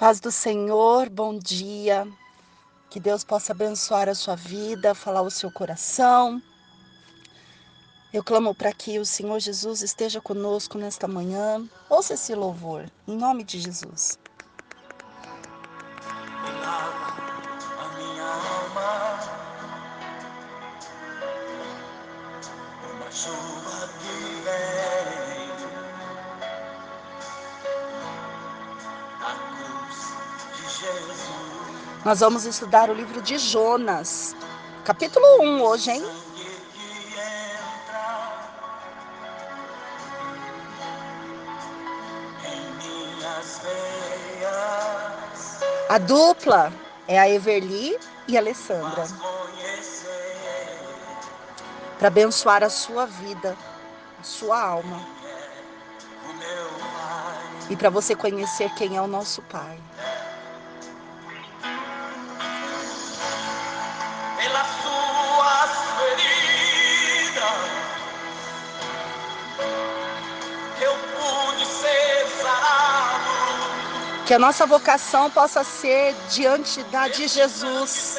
Paz do Senhor, bom dia. Que Deus possa abençoar a sua vida, falar o seu coração. Eu clamo para que o Senhor Jesus esteja conosco nesta manhã. Ouça esse louvor, em nome de Jesus. Nós vamos estudar o livro de Jonas, capítulo 1 hoje, hein? A dupla é a Everly e a Alessandra. Para abençoar a sua vida, a sua alma. E para você conhecer quem é o nosso Pai. Que a nossa vocação possa ser diante da de Jesus.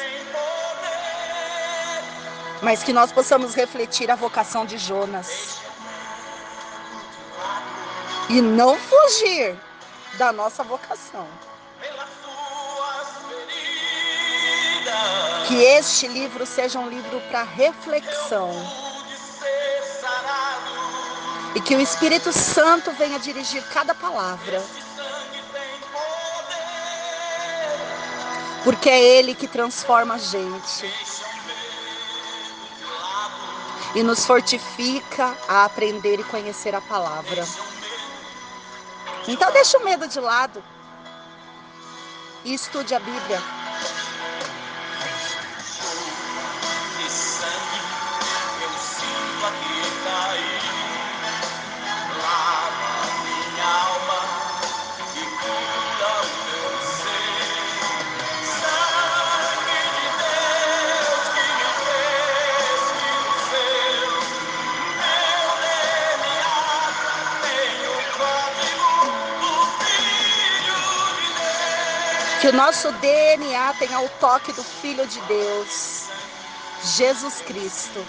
Mas que nós possamos refletir a vocação de Jonas. E não fugir da nossa vocação. Que este livro seja um livro para reflexão. E que o Espírito Santo venha dirigir cada palavra porque é Ele que transforma a gente e nos fortifica a aprender e conhecer a palavra. Então, deixa o medo de lado e estude a Bíblia. O nosso DNA tenha o toque do Filho de Deus, Jesus Cristo.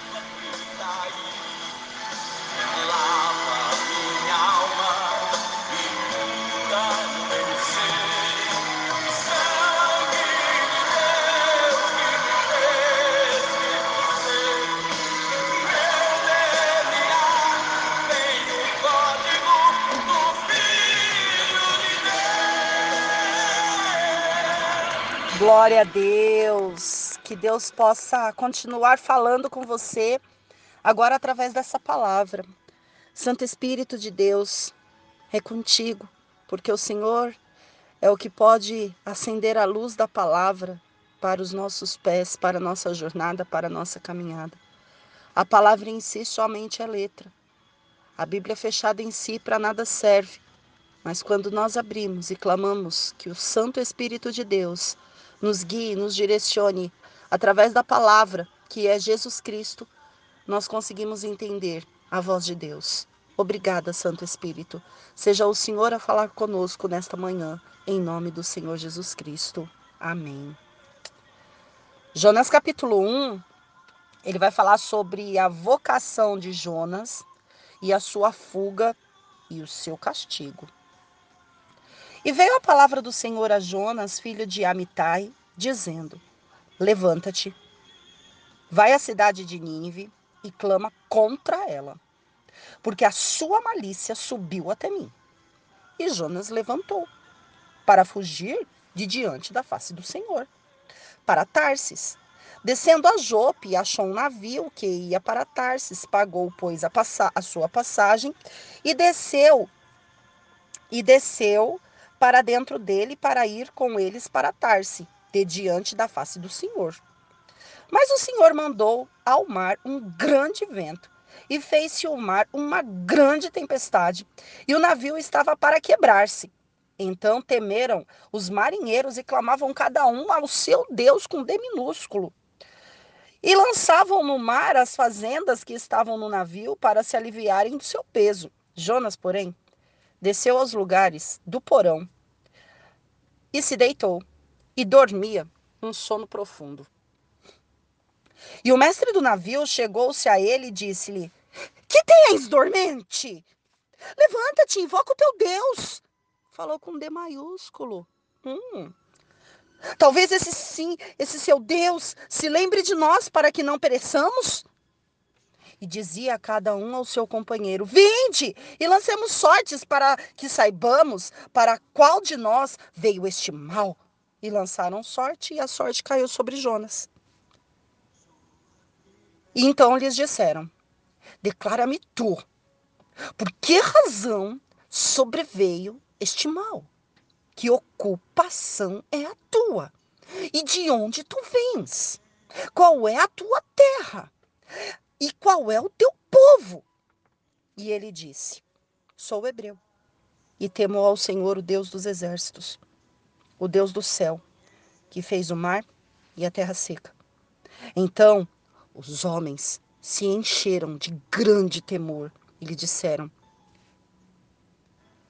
Glória a Deus. Que Deus possa continuar falando com você agora através dessa palavra. Santo Espírito de Deus, é contigo, porque o Senhor é o que pode acender a luz da palavra para os nossos pés, para a nossa jornada, para a nossa caminhada. A palavra em si somente é letra. A Bíblia fechada em si para nada serve. Mas quando nós abrimos e clamamos que o Santo Espírito de Deus nos guie, nos direcione através da palavra, que é Jesus Cristo, nós conseguimos entender a voz de Deus. Obrigada, Santo Espírito. Seja o Senhor a falar conosco nesta manhã, em nome do Senhor Jesus Cristo. Amém. Jonas capítulo 1, ele vai falar sobre a vocação de Jonas e a sua fuga e o seu castigo. E veio a palavra do Senhor a Jonas, filho de Amitai, dizendo: Levanta-te, vai à cidade de Nínive e clama contra ela, porque a sua malícia subiu até mim. E Jonas levantou para fugir de diante da face do Senhor, para Tarsis. Descendo a Jope, achou um navio que ia para Tarsis, pagou, pois, a, a sua passagem e desceu e desceu para dentro dele para ir com eles para Tarse, de diante da face do Senhor. Mas o Senhor mandou ao mar um grande vento e fez-se o mar uma grande tempestade, e o navio estava para quebrar-se. Então temeram os marinheiros e clamavam cada um ao seu Deus com D minúsculo. E lançavam no mar as fazendas que estavam no navio para se aliviarem do seu peso. Jonas, porém, desceu aos lugares do porão e se deitou e dormia um sono profundo. E o mestre do navio chegou-se a ele e disse-lhe: Que tens, dormente? Levanta-te, invoca o teu Deus. Falou com D maiúsculo. Hum. Talvez esse sim, esse seu Deus, se lembre de nós para que não pereçamos? E dizia a cada um ao seu companheiro: Vinde e lancemos sortes para que saibamos para qual de nós veio este mal. E lançaram sorte, e a sorte caiu sobre Jonas. E então lhes disseram: Declara-me tu, por que razão sobreveio este mal? Que ocupação é a tua? E de onde tu vens? Qual é a tua terra? E qual é o teu povo? E ele disse: Sou hebreu e temo ao Senhor, o Deus dos exércitos, o Deus do céu, que fez o mar e a terra seca. Então os homens se encheram de grande temor e lhe disseram: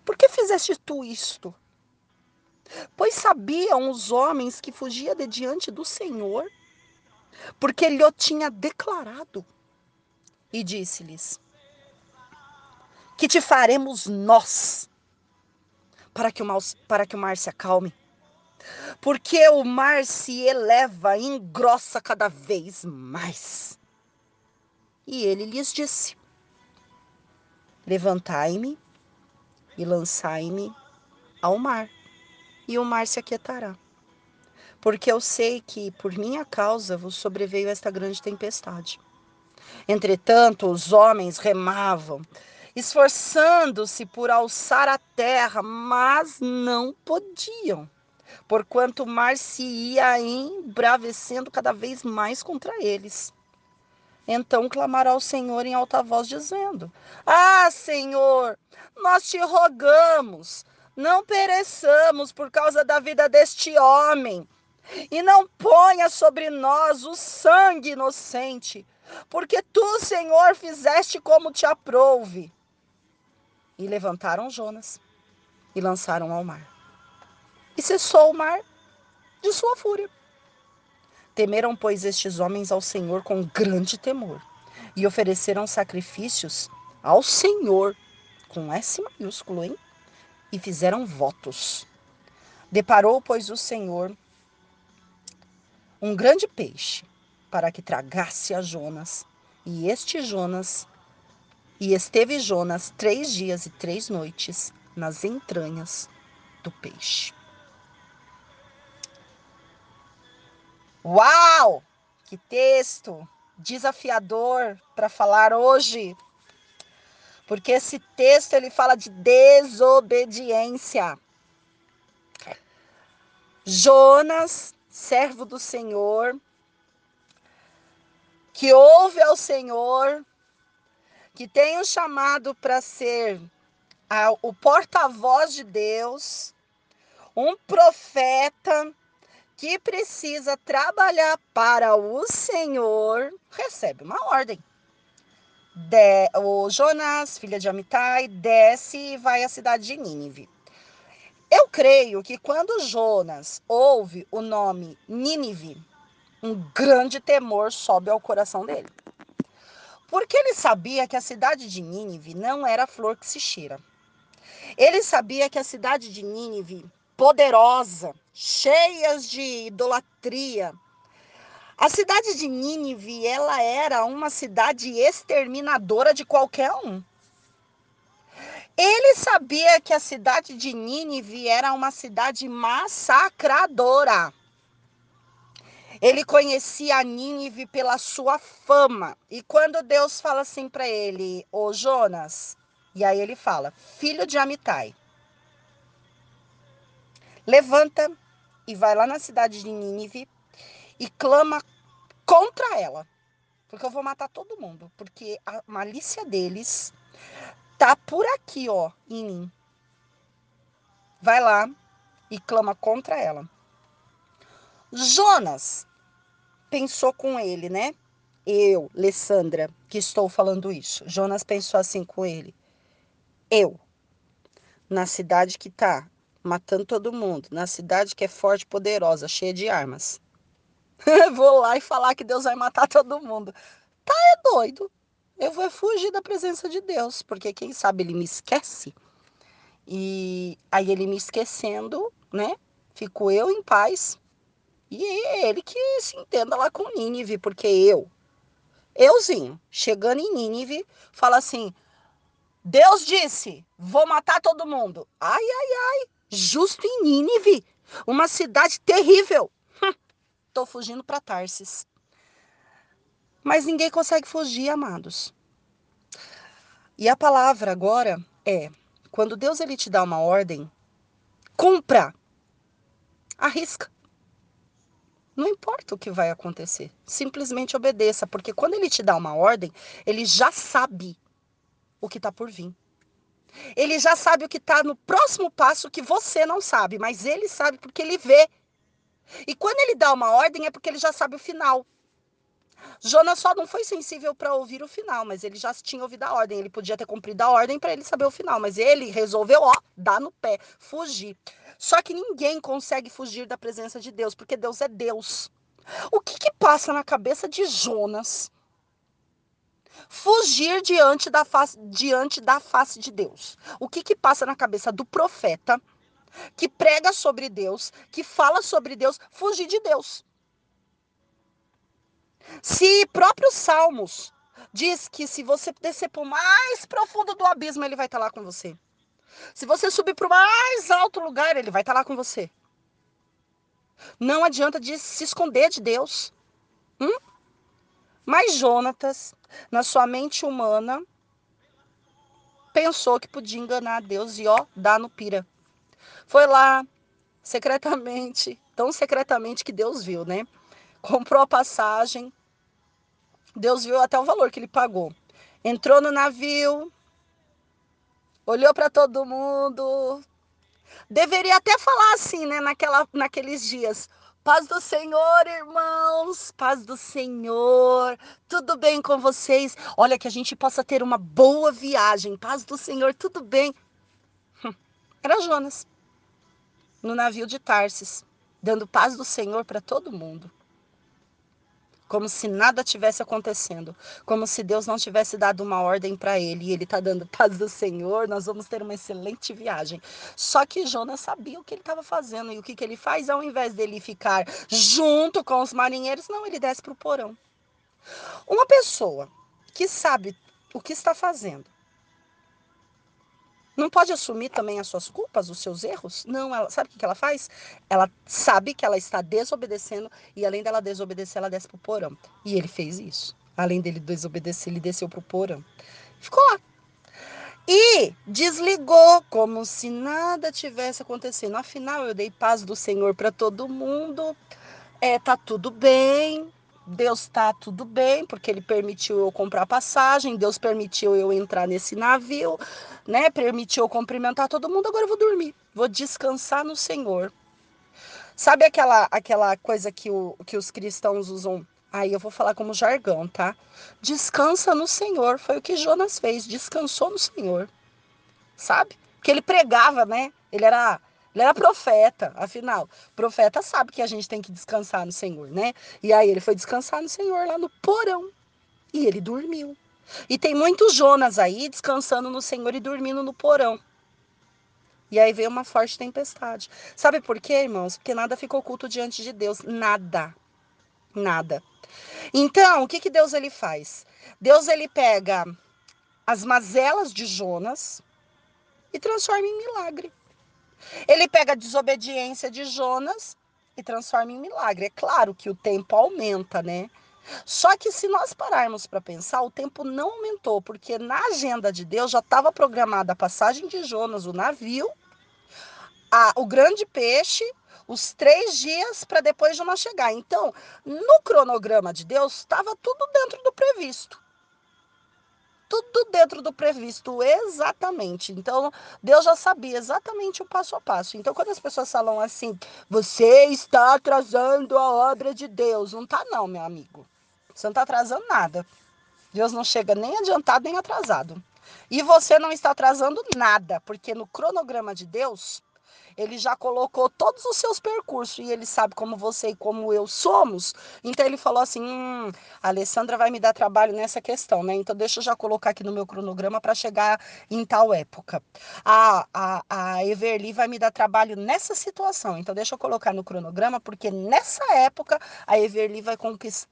Por que fizeste tu isto? Pois sabiam os homens que fugia de diante do Senhor, porque ele o tinha declarado. E disse-lhes: Que te faremos nós para que, o mar, para que o mar se acalme? porque o mar se eleva e engrossa cada vez mais. E ele lhes disse: Levantai-me e lançai-me ao mar, e o mar se aquietará. Porque eu sei que por minha causa vos sobreveio esta grande tempestade. Entretanto, os homens remavam, esforçando-se por alçar a terra, mas não podiam porquanto o mar se ia embravecendo cada vez mais contra eles. Então clamará ao Senhor em alta voz, dizendo: Ah, Senhor, nós te rogamos, não pereçamos por causa da vida deste homem, e não ponha sobre nós o sangue inocente, porque tu, Senhor, fizeste como te aprouve. E levantaram Jonas e lançaram ao mar e cessou o mar de sua fúria. Temeram, pois, estes homens ao Senhor com grande temor e ofereceram sacrifícios ao Senhor, com S maiúsculo, hein? E fizeram votos. Deparou, pois, o Senhor um grande peixe para que tragasse a Jonas. E este Jonas, e esteve Jonas três dias e três noites nas entranhas do peixe. Uau! Que texto desafiador para falar hoje. Porque esse texto ele fala de desobediência. Jonas, servo do Senhor, que ouve ao Senhor, que tem um chamado para ser a, o porta-voz de Deus, um profeta, que precisa trabalhar para o Senhor, recebe uma ordem. De, o Jonas, filha de Amitai, desce e vai à cidade de Nínive. Eu creio que quando Jonas ouve o nome Nínive, um grande temor sobe ao coração dele. Porque ele sabia que a cidade de Nínive não era flor que se cheira. Ele sabia que a cidade de Nínive poderosa, cheias de idolatria. A cidade de Nínive, ela era uma cidade exterminadora de qualquer um. Ele sabia que a cidade de Nínive era uma cidade massacradora. Ele conhecia a Nínive pela sua fama. E quando Deus fala assim para ele, ô Jonas, e aí ele fala, filho de Amitai, levanta e vai lá na cidade de Nínive e clama contra ela. Porque eu vou matar todo mundo. Porque a malícia deles tá por aqui, ó, em mim. Vai lá e clama contra ela. Jonas pensou com ele, né? Eu, Alessandra, que estou falando isso. Jonas pensou assim com ele. Eu, na cidade que tá matando todo mundo, na cidade que é forte, poderosa, cheia de armas. vou lá e falar que Deus vai matar todo mundo. Tá é doido. Eu vou fugir da presença de Deus, porque quem sabe ele me esquece. E aí ele me esquecendo, né? Fico eu em paz. E ele que se entenda lá com Nínive, porque eu, euzinho, chegando em Nínive, fala assim: Deus disse, vou matar todo mundo. Ai, ai, ai, justo em Nínive, uma cidade terrível. Tô fugindo para Tarsis. Mas ninguém consegue fugir, amados. E a palavra agora é: quando Deus ele te dá uma ordem, cumpra. Arrisca. Não importa o que vai acontecer, simplesmente obedeça, porque quando ele te dá uma ordem, ele já sabe o que está por vir. Ele já sabe o que está no próximo passo que você não sabe, mas ele sabe porque ele vê e quando ele dá uma ordem é porque ele já sabe o final. Jonas só não foi sensível para ouvir o final, mas ele já tinha ouvido a ordem. Ele podia ter cumprido a ordem para ele saber o final, mas ele resolveu, ó, dar no pé, fugir. Só que ninguém consegue fugir da presença de Deus, porque Deus é Deus. O que, que passa na cabeça de Jonas? Fugir diante da face, diante da face de Deus. O que, que passa na cabeça do profeta? que prega sobre Deus, que fala sobre Deus, fugir de Deus. Se próprios Salmos diz que se você descer para o mais profundo do abismo, ele vai estar tá lá com você. Se você subir para o mais alto lugar, ele vai estar tá lá com você. Não adianta de se esconder de Deus. Hum? Mas Jonatas, na sua mente humana, pensou que podia enganar Deus e ó, dá no pira. Foi lá, secretamente, tão secretamente que Deus viu, né? Comprou a passagem. Deus viu até o valor que ele pagou. Entrou no navio, olhou para todo mundo. Deveria até falar assim, né, naquela, naqueles dias. Paz do Senhor, irmãos, paz do Senhor, tudo bem com vocês? Olha, que a gente possa ter uma boa viagem, paz do Senhor, tudo bem. Hum, era Jonas no navio de Tarsis, dando paz do Senhor para todo mundo. Como se nada tivesse acontecendo, como se Deus não tivesse dado uma ordem para ele e ele está dando paz do Senhor, nós vamos ter uma excelente viagem. Só que Jonas sabia o que ele estava fazendo e o que, que ele faz ao invés dele ficar junto com os marinheiros, não, ele desce para o porão. Uma pessoa que sabe o que está fazendo, não pode assumir também as suas culpas, os seus erros? Não, ela sabe o que ela faz? Ela sabe que ela está desobedecendo e além dela desobedecer, ela desce pro porão. E ele fez isso. Além dele desobedecer, ele desceu pro porão. Ficou lá. E desligou como se nada tivesse acontecendo. Afinal, eu dei paz do Senhor para todo mundo. É, tá tudo bem. Deus está tudo bem, porque ele permitiu eu comprar passagem, Deus permitiu eu entrar nesse navio, né? Permitiu eu cumprimentar todo mundo, agora eu vou dormir. Vou descansar no Senhor. Sabe aquela aquela coisa que, o, que os cristãos usam? Aí eu vou falar como jargão, tá? Descansa no Senhor. Foi o que Jonas fez, descansou no Senhor. Sabe? Que ele pregava, né? Ele era ele era profeta, afinal. Profeta sabe que a gente tem que descansar no Senhor, né? E aí ele foi descansar no Senhor lá no porão. E ele dormiu. E tem muitos Jonas aí descansando no Senhor e dormindo no porão. E aí veio uma forte tempestade. Sabe por quê, irmãos? Porque nada ficou oculto diante de Deus. Nada. Nada. Então, o que, que Deus ele faz? Deus ele pega as mazelas de Jonas e transforma em milagre. Ele pega a desobediência de Jonas e transforma em milagre. É claro que o tempo aumenta, né? Só que se nós pararmos para pensar, o tempo não aumentou, porque na agenda de Deus já estava programada a passagem de Jonas, o navio, a, o grande peixe, os três dias para depois Jonas chegar. Então, no cronograma de Deus, estava tudo dentro do previsto tudo dentro do previsto, exatamente. Então, Deus já sabia exatamente o passo a passo. Então, quando as pessoas falam assim, você está atrasando a obra de Deus, não está não, meu amigo. Você não está atrasando nada. Deus não chega nem adiantado nem atrasado. E você não está atrasando nada, porque no cronograma de Deus, ele já colocou todos os seus percursos e ele sabe como você e como eu somos. Então ele falou assim: hum, a Alessandra vai me dar trabalho nessa questão, né? Então deixa eu já colocar aqui no meu cronograma para chegar em tal época. A, a, a Everly vai me dar trabalho nessa situação. Então deixa eu colocar no cronograma, porque nessa época a Everly vai,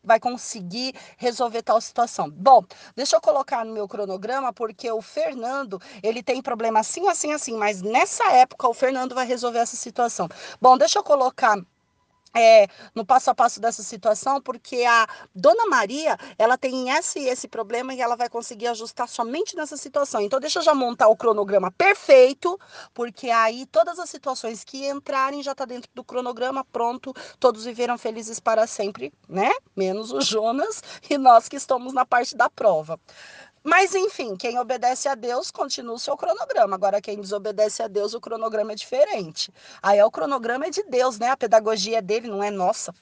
vai conseguir resolver tal situação. Bom, deixa eu colocar no meu cronograma, porque o Fernando, ele tem problema assim, assim, assim, mas nessa época o Fernando vai resolver essa situação. Bom, deixa eu colocar é, no passo a passo dessa situação, porque a Dona Maria, ela tem esse esse problema e ela vai conseguir ajustar somente nessa situação. Então, deixa eu já montar o cronograma perfeito, porque aí todas as situações que entrarem já está dentro do cronograma, pronto, todos viveram felizes para sempre, né? Menos o Jonas e nós que estamos na parte da prova. Mas enfim, quem obedece a Deus continua o seu cronograma. Agora, quem desobedece a Deus, o cronograma é diferente. Aí é o cronograma é de Deus, né? A pedagogia é dele, não é nossa.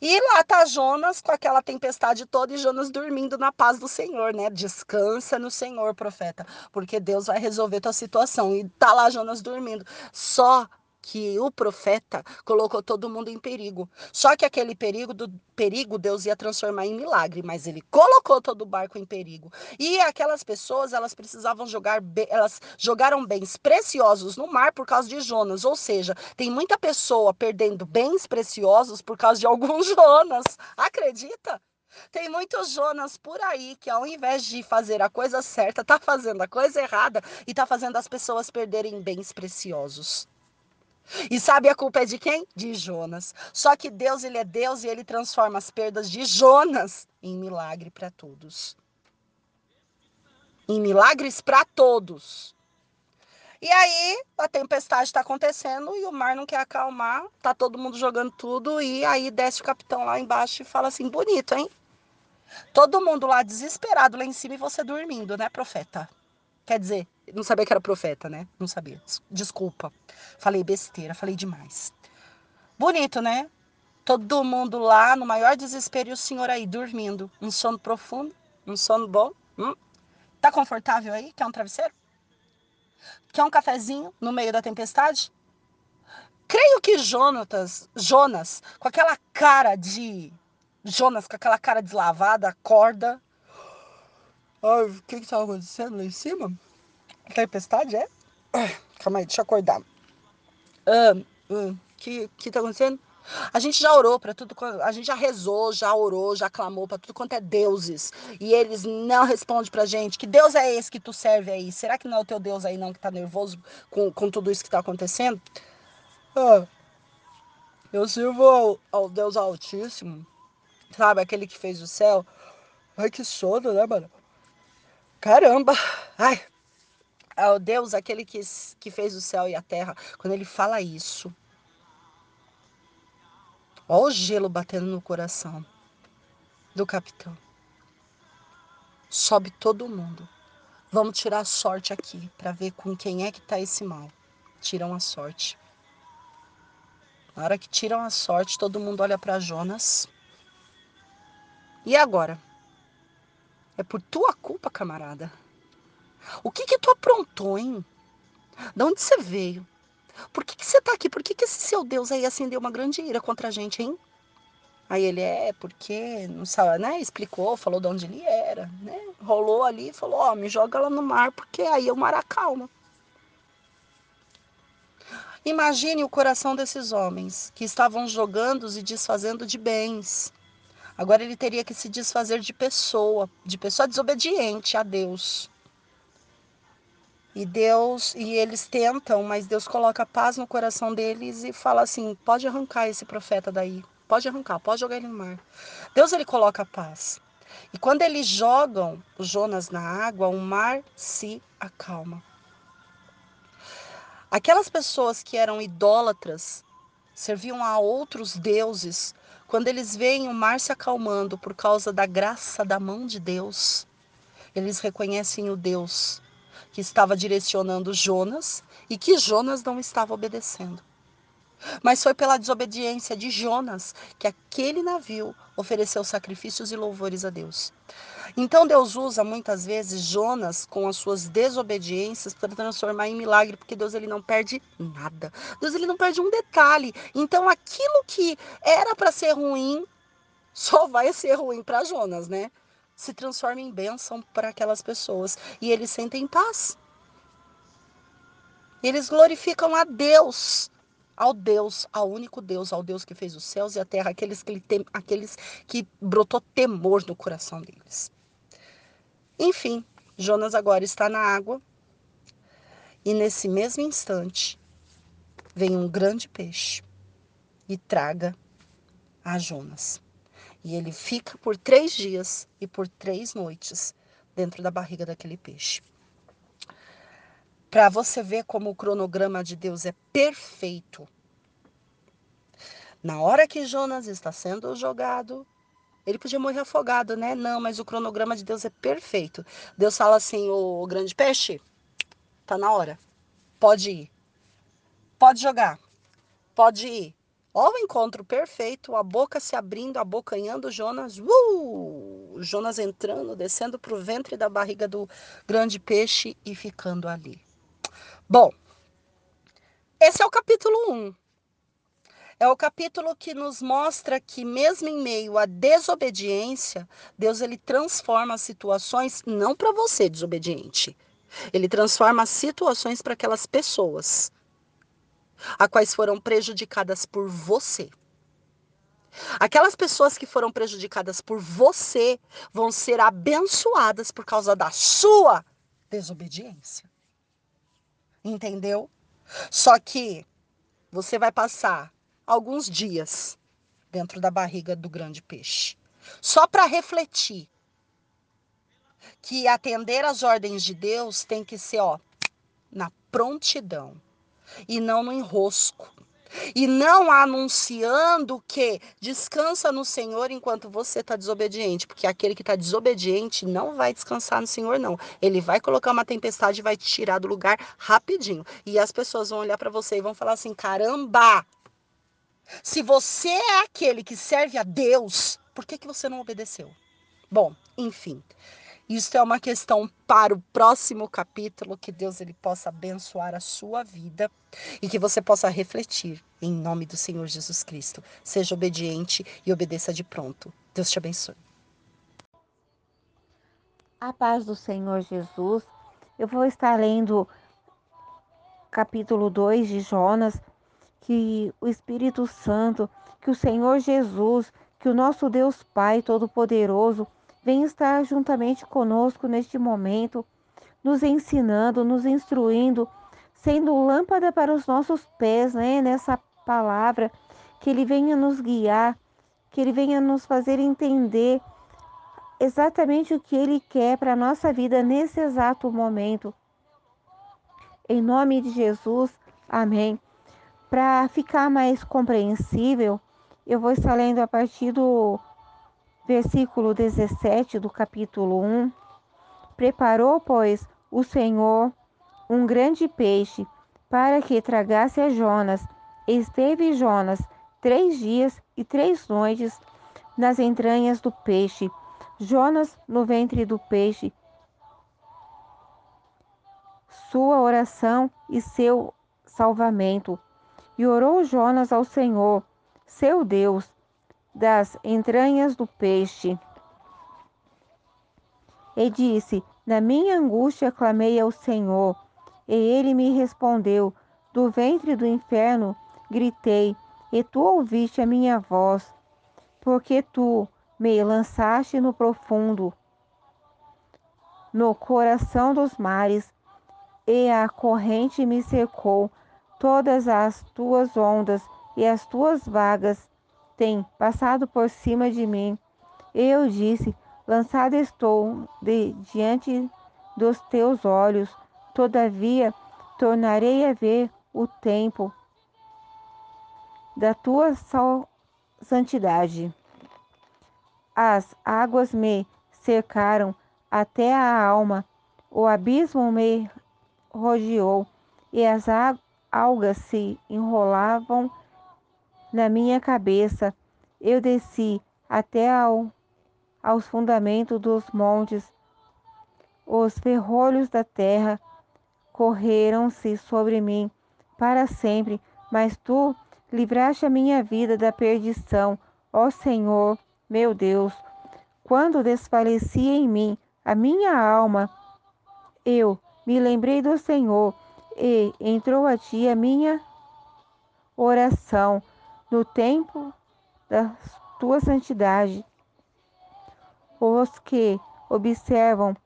E lá tá Jonas com aquela tempestade toda e Jonas dormindo na paz do Senhor, né? Descansa no Senhor, profeta, porque Deus vai resolver tua situação. E tá lá Jonas dormindo. Só que o profeta colocou todo mundo em perigo. Só que aquele perigo do perigo Deus ia transformar em milagre, mas ele colocou todo o barco em perigo. E aquelas pessoas, elas precisavam jogar, elas jogaram bens preciosos no mar por causa de Jonas, ou seja, tem muita pessoa perdendo bens preciosos por causa de alguns Jonas. Acredita? Tem muitos Jonas por aí que, ao invés de fazer a coisa certa, tá fazendo a coisa errada e tá fazendo as pessoas perderem bens preciosos. E sabe a culpa é de quem? De Jonas. Só que Deus, ele é Deus e ele transforma as perdas de Jonas em milagre para todos. Em milagres para todos. E aí a tempestade está acontecendo e o mar não quer acalmar, tá todo mundo jogando tudo e aí desce o capitão lá embaixo e fala assim: "Bonito, hein? Todo mundo lá desesperado lá em cima e você dormindo, né, profeta?" Quer dizer, não sabia que era profeta, né? Não sabia. Desculpa. Falei besteira, falei demais. Bonito, né? Todo mundo lá no maior desespero e o senhor aí dormindo. Um sono profundo, um sono bom. Hum? Tá confortável aí? Quer um travesseiro? Quer um cafezinho no meio da tempestade? Creio que Jonatas, Jonas, com aquela cara de. Jonas, com aquela cara deslavada, acorda Ai, o que que tava acontecendo lá em cima? Tempestade, é? Calma aí, deixa eu acordar. Ah, que que tá acontecendo? A gente já orou para tudo, a gente já rezou, já orou, já clamou para tudo quanto é deuses. E eles não respondem pra gente. Que Deus é esse que tu serve aí? Será que não é o teu Deus aí não que tá nervoso com, com tudo isso que tá acontecendo? Ah, eu sirvo ao, ao Deus Altíssimo, sabe? Aquele que fez o céu. Ai, que sono, né, mano? Caramba! Ai! É o Deus, aquele que, que fez o céu e a terra, quando ele fala isso, olha o gelo batendo no coração do capitão. Sobe todo mundo. Vamos tirar a sorte aqui para ver com quem é que tá esse mal. Tiram a sorte. Na hora que tiram a sorte, todo mundo olha para Jonas. E agora? É por tua culpa, camarada. O que que tu aprontou, hein? De onde você veio? Por que, que você tá aqui? Por que, que esse seu Deus aí acendeu uma grande ira contra a gente, hein? Aí ele é, porque, não sabe, né? Explicou, falou de onde ele era, né? Rolou ali e falou, ó, oh, me joga lá no mar, porque aí o mar acalma. Imagine o coração desses homens que estavam jogando e desfazendo de bens, Agora ele teria que se desfazer de pessoa, de pessoa desobediente a Deus. E Deus, e eles tentam, mas Deus coloca paz no coração deles e fala assim: pode arrancar esse profeta daí, pode arrancar, pode jogar ele no mar. Deus ele coloca paz. E quando eles jogam o Jonas na água, o mar se acalma. Aquelas pessoas que eram idólatras, serviam a outros deuses, quando eles veem o mar se acalmando por causa da graça da mão de Deus, eles reconhecem o Deus que estava direcionando Jonas e que Jonas não estava obedecendo. Mas foi pela desobediência de Jonas que aquele navio ofereceu sacrifícios e louvores a Deus. Então Deus usa muitas vezes Jonas com as suas desobediências para transformar em milagre, porque Deus ele não perde nada. Deus ele não perde um detalhe. Então aquilo que era para ser ruim só vai ser ruim para Jonas, né? Se transforma em bênção para aquelas pessoas e eles sentem paz. Eles glorificam a Deus ao Deus, ao único Deus, ao Deus que fez os céus e a terra, aqueles que, tem, aqueles que brotou temor no coração deles. Enfim, Jonas agora está na água e nesse mesmo instante vem um grande peixe e traga a Jonas. E ele fica por três dias e por três noites dentro da barriga daquele peixe para você ver como o cronograma de Deus é perfeito. Na hora que Jonas está sendo jogado, ele podia morrer afogado, né? Não, mas o cronograma de Deus é perfeito. Deus fala assim: o grande peixe, tá na hora. Pode ir. Pode jogar. Pode ir. Ó, o encontro perfeito, a boca se abrindo, abocanhando Jonas. Uh! Jonas entrando, descendo para o ventre da barriga do grande peixe e ficando ali. Bom, esse é o capítulo 1. É o capítulo que nos mostra que mesmo em meio à desobediência, Deus ele transforma as situações não para você desobediente. Ele transforma as situações para aquelas pessoas a quais foram prejudicadas por você. Aquelas pessoas que foram prejudicadas por você vão ser abençoadas por causa da sua desobediência. Entendeu? Só que você vai passar alguns dias dentro da barriga do grande peixe. Só para refletir que atender às ordens de Deus tem que ser, ó, na prontidão e não no enrosco. E não anunciando que descansa no Senhor enquanto você está desobediente, porque aquele que está desobediente não vai descansar no Senhor, não. Ele vai colocar uma tempestade e vai te tirar do lugar rapidinho. E as pessoas vão olhar para você e vão falar assim: caramba! Se você é aquele que serve a Deus, por que, que você não obedeceu? Bom, enfim. Isso é uma questão para o próximo capítulo, que Deus ele possa abençoar a sua vida e que você possa refletir em nome do Senhor Jesus Cristo. Seja obediente e obedeça de pronto. Deus te abençoe. A paz do Senhor Jesus. Eu vou estar lendo capítulo 2 de Jonas, que o Espírito Santo, que o Senhor Jesus, que o nosso Deus Pai Todo-Poderoso vem estar juntamente conosco neste momento, nos ensinando, nos instruindo, sendo lâmpada para os nossos pés, né? Nessa palavra, que Ele venha nos guiar, que Ele venha nos fazer entender exatamente o que Ele quer para a nossa vida nesse exato momento. Em nome de Jesus, amém. Para ficar mais compreensível, eu vou estar lendo a partir do versículo 17 do capítulo 1. Preparou, pois, o Senhor um grande peixe para que tragasse a Jonas. Esteve Jonas três dias e três noites nas entranhas do peixe. Jonas no ventre do peixe. Sua oração e seu salvamento. E orou Jonas ao Senhor, seu Deus, das entranhas do peixe. E disse: Na minha angústia clamei ao Senhor, e ele me respondeu. Do ventre do inferno gritei, e tu ouviste a minha voz, porque tu me lançaste no profundo, no coração dos mares, e a corrente me cercou, todas as tuas ondas e as tuas vagas tem passado por cima de mim. Eu disse: Lançado estou de diante dos teus olhos. Todavia, tornarei a ver o tempo da tua santidade. As águas me cercaram até a alma, o abismo me rodeou, e as algas se enrolavam na minha cabeça. Eu desci até ao, aos fundamentos dos montes. Os ferrolhos da terra correram-se sobre mim para sempre, mas tu livraste a minha vida da perdição, ó Senhor, meu Deus. Quando desfaleci em mim a minha alma, eu me lembrei do Senhor e entrou a ti a minha oração no tempo da tua santidade. Os que observam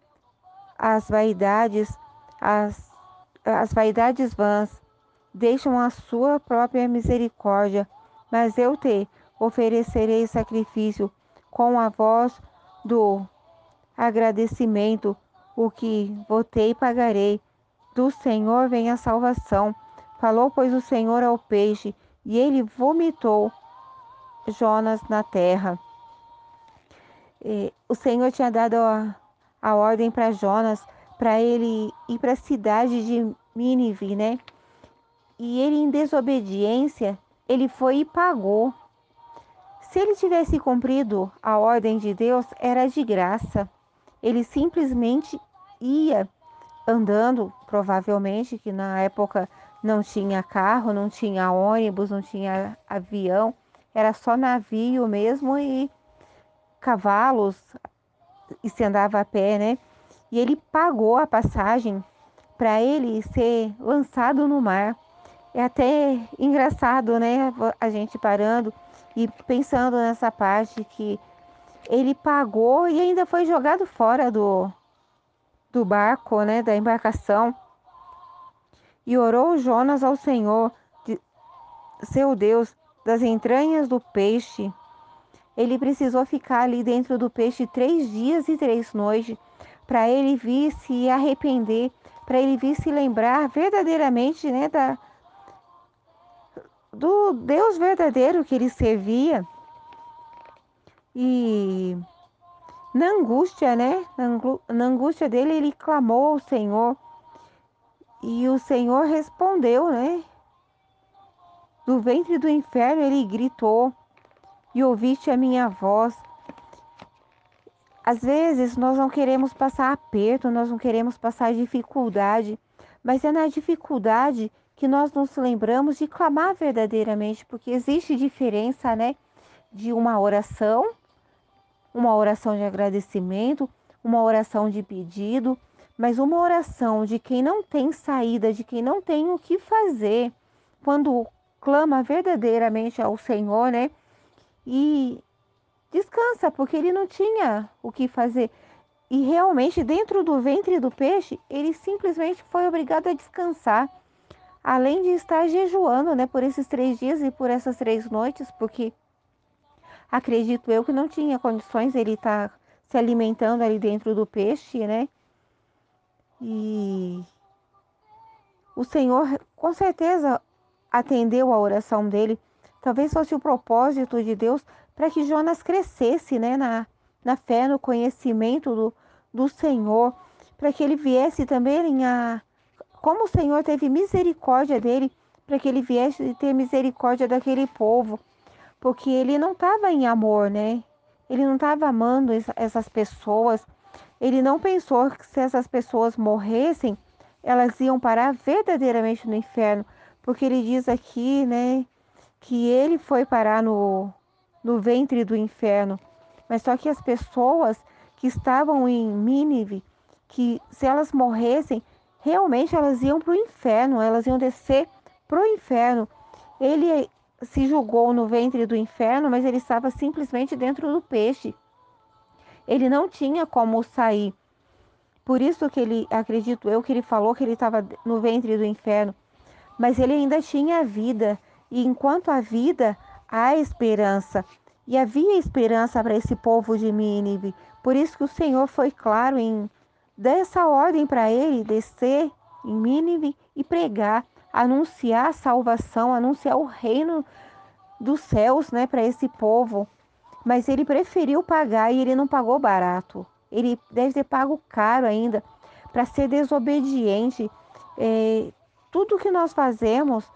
as vaidades, as, as vaidades vãs, deixam a sua própria misericórdia, mas eu te oferecerei sacrifício com a voz do agradecimento, o que votei pagarei. Do Senhor vem a salvação. Falou, pois, o Senhor ao peixe, e ele vomitou Jonas na terra. E o Senhor tinha dado a, a ordem para Jonas para ele ir para a cidade de Nínive, né? E ele, em desobediência, ele foi e pagou. Se ele tivesse cumprido a ordem de Deus, era de graça. Ele simplesmente ia andando, provavelmente, que na época não tinha carro, não tinha ônibus, não tinha avião, era só navio mesmo e cavalos, e se andava a pé, né? E ele pagou a passagem para ele ser lançado no mar. É até engraçado, né? A gente parando e pensando nessa parte que ele pagou e ainda foi jogado fora do, do barco, né? Da embarcação. E orou Jonas ao Senhor, de, seu Deus, das entranhas do peixe. Ele precisou ficar ali dentro do peixe três dias e três noites para ele vir se arrepender, para ele vir se lembrar verdadeiramente né, da, do Deus verdadeiro que ele servia. E na angústia, né? Na angústia dele, ele clamou ao Senhor. E o Senhor respondeu, né? Do ventre do inferno ele gritou, e ouviste a minha voz. Às vezes nós não queremos passar aperto, nós não queremos passar dificuldade, mas é na dificuldade que nós nos lembramos de clamar verdadeiramente, porque existe diferença, né? De uma oração, uma oração de agradecimento, uma oração de pedido mas uma oração de quem não tem saída, de quem não tem o que fazer, quando clama verdadeiramente ao Senhor, né? E descansa, porque ele não tinha o que fazer. E realmente, dentro do ventre do peixe, ele simplesmente foi obrigado a descansar, além de estar jejuando, né, por esses três dias e por essas três noites, porque acredito eu que não tinha condições ele estar tá se alimentando ali dentro do peixe, né? E o Senhor com certeza atendeu a oração dele. Talvez fosse o propósito de Deus para que Jonas crescesse né, na, na fé, no conhecimento do, do Senhor, para que ele viesse também a. Como o Senhor teve misericórdia dele, para que ele viesse ter misericórdia daquele povo, porque ele não estava em amor, né? Ele não estava amando essas pessoas, ele não pensou que se essas pessoas morressem, elas iam parar verdadeiramente no inferno, porque ele diz aqui, né, que ele foi parar no, no ventre do inferno. Mas só que as pessoas que estavam em Nínive, que se elas morressem, realmente elas iam para o inferno, elas iam descer para o inferno. Ele se julgou no ventre do inferno, mas ele estava simplesmente dentro do peixe ele não tinha como sair. Por isso que ele, acredito eu, que ele falou que ele estava no ventre do inferno. Mas ele ainda tinha vida. E enquanto há vida, há esperança. E havia esperança para esse povo de Nínive. Por isso que o Senhor foi claro em dar essa ordem para ele descer em Nínive e pregar, anunciar a salvação, anunciar o reino dos céus, né, para esse povo mas ele preferiu pagar e ele não pagou barato. Ele deve ter pago caro ainda para ser desobediente. É, tudo que nós fazemos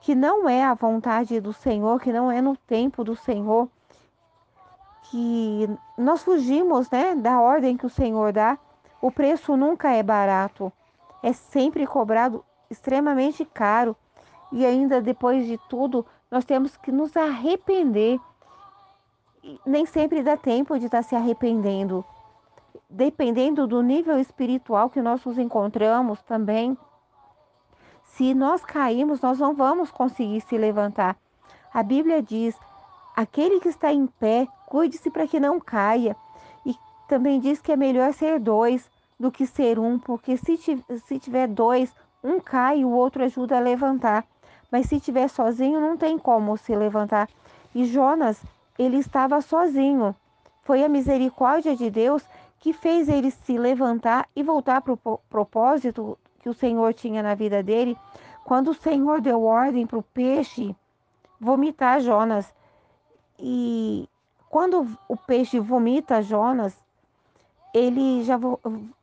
que não é a vontade do Senhor, que não é no tempo do Senhor, que nós fugimos, né, da ordem que o Senhor dá. O preço nunca é barato, é sempre cobrado extremamente caro. E ainda depois de tudo, nós temos que nos arrepender. Nem sempre dá tempo de estar se arrependendo. Dependendo do nível espiritual que nós nos encontramos também, se nós cairmos, nós não vamos conseguir se levantar. A Bíblia diz: aquele que está em pé, cuide-se para que não caia. E também diz que é melhor ser dois do que ser um, porque se, se tiver dois, um cai e o outro ajuda a levantar. Mas se tiver sozinho, não tem como se levantar. E Jonas, ele estava sozinho. Foi a misericórdia de Deus que fez ele se levantar e voltar para o propósito que o Senhor tinha na vida dele, quando o Senhor deu ordem para o peixe vomitar Jonas. E quando o peixe vomita Jonas, ele já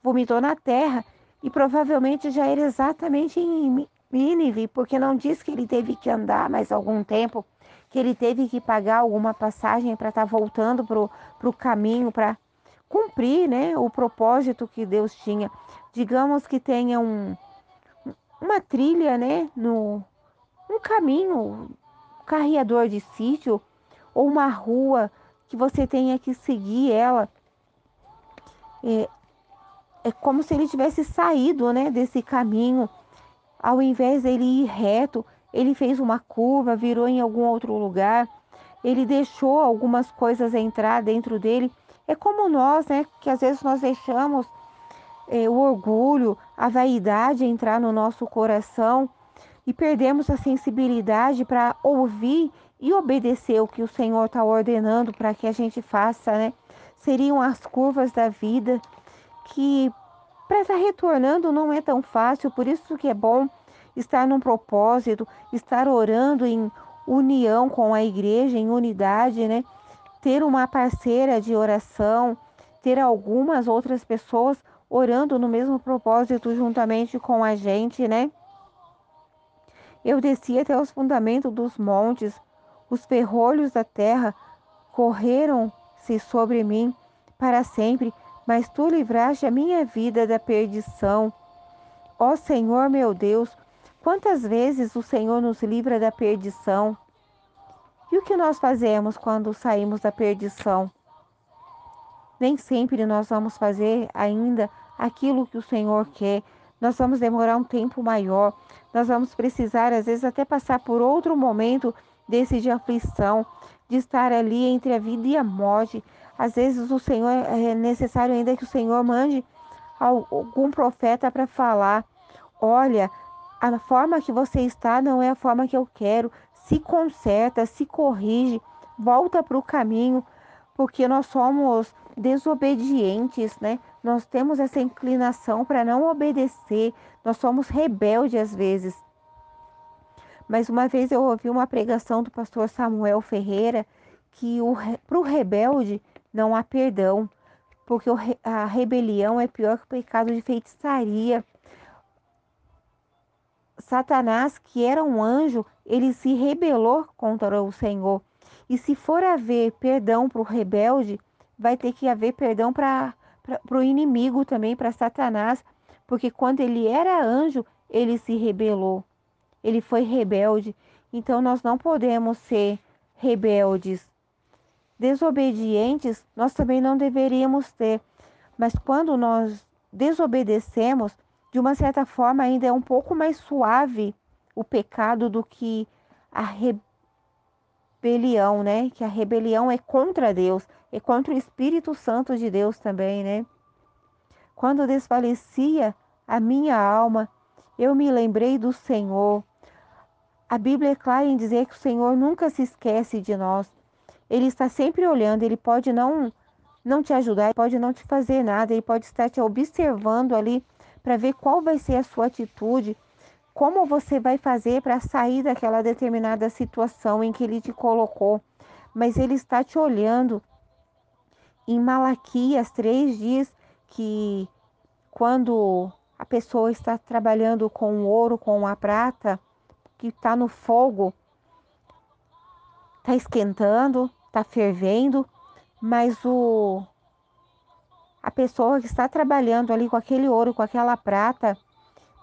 vomitou na terra e provavelmente já era exatamente em Nínive, porque não diz que ele teve que andar mais algum tempo, que ele teve que pagar alguma passagem para estar tá voltando para o caminho, para cumprir né, o propósito que Deus tinha digamos que tenha um, uma trilha, né, no um caminho, um carreador de sítio ou uma rua que você tenha que seguir ela. É, é como se ele tivesse saído, né, desse caminho. Ao invés dele ir reto, ele fez uma curva, virou em algum outro lugar. Ele deixou algumas coisas entrar dentro dele. É como nós, né, que às vezes nós deixamos é, o orgulho, a vaidade entrar no nosso coração e perdemos a sensibilidade para ouvir e obedecer o que o Senhor está ordenando para que a gente faça, né? Seriam as curvas da vida que para estar tá retornando não é tão fácil, por isso que é bom estar num propósito, estar orando em união com a igreja, em unidade, né? Ter uma parceira de oração, ter algumas outras pessoas orando no mesmo propósito juntamente com a gente, né? Eu desci até os fundamentos dos montes, os ferrolhos da terra correram-se sobre mim para sempre, mas tu livraste a minha vida da perdição. Ó Senhor meu Deus, quantas vezes o Senhor nos livra da perdição? E o que nós fazemos quando saímos da perdição? Nem sempre nós vamos fazer ainda aquilo que o Senhor quer. Nós vamos demorar um tempo maior. Nós vamos precisar, às vezes, até passar por outro momento desse de aflição, de estar ali entre a vida e a morte. Às vezes, o Senhor é necessário ainda que o Senhor mande algum profeta para falar: olha, a forma que você está não é a forma que eu quero. Se conserta, se corrige, volta para o caminho, porque nós somos desobedientes, né? Nós temos essa inclinação para não obedecer, nós somos rebeldes às vezes. Mas uma vez eu ouvi uma pregação do pastor Samuel Ferreira que para o rebelde não há perdão, porque a rebelião é pior que o pecado de feitiçaria. Satanás, que era um anjo, ele se rebelou contra o Senhor. E se for haver perdão para o rebelde, vai ter que haver perdão para o inimigo também, para Satanás, porque quando ele era anjo, ele se rebelou, ele foi rebelde. Então nós não podemos ser rebeldes. Desobedientes, nós também não deveríamos ter. Mas quando nós desobedecemos, de uma certa forma ainda é um pouco mais suave o pecado do que a rebelião, né? Que a rebelião é contra Deus e contra o Espírito Santo de Deus também, né? Quando desfalecia a minha alma, eu me lembrei do Senhor. A Bíblia é clara em dizer que o Senhor nunca se esquece de nós. Ele está sempre olhando, ele pode não não te ajudar, ele pode não te fazer nada, ele pode estar te observando ali para ver qual vai ser a sua atitude, como você vai fazer para sair daquela determinada situação em que ele te colocou. Mas ele está te olhando em Malaquias 3 diz que quando a pessoa está trabalhando com o ouro, com a prata, que está no fogo, está esquentando, está fervendo, mas o a pessoa que está trabalhando ali com aquele ouro, com aquela prata,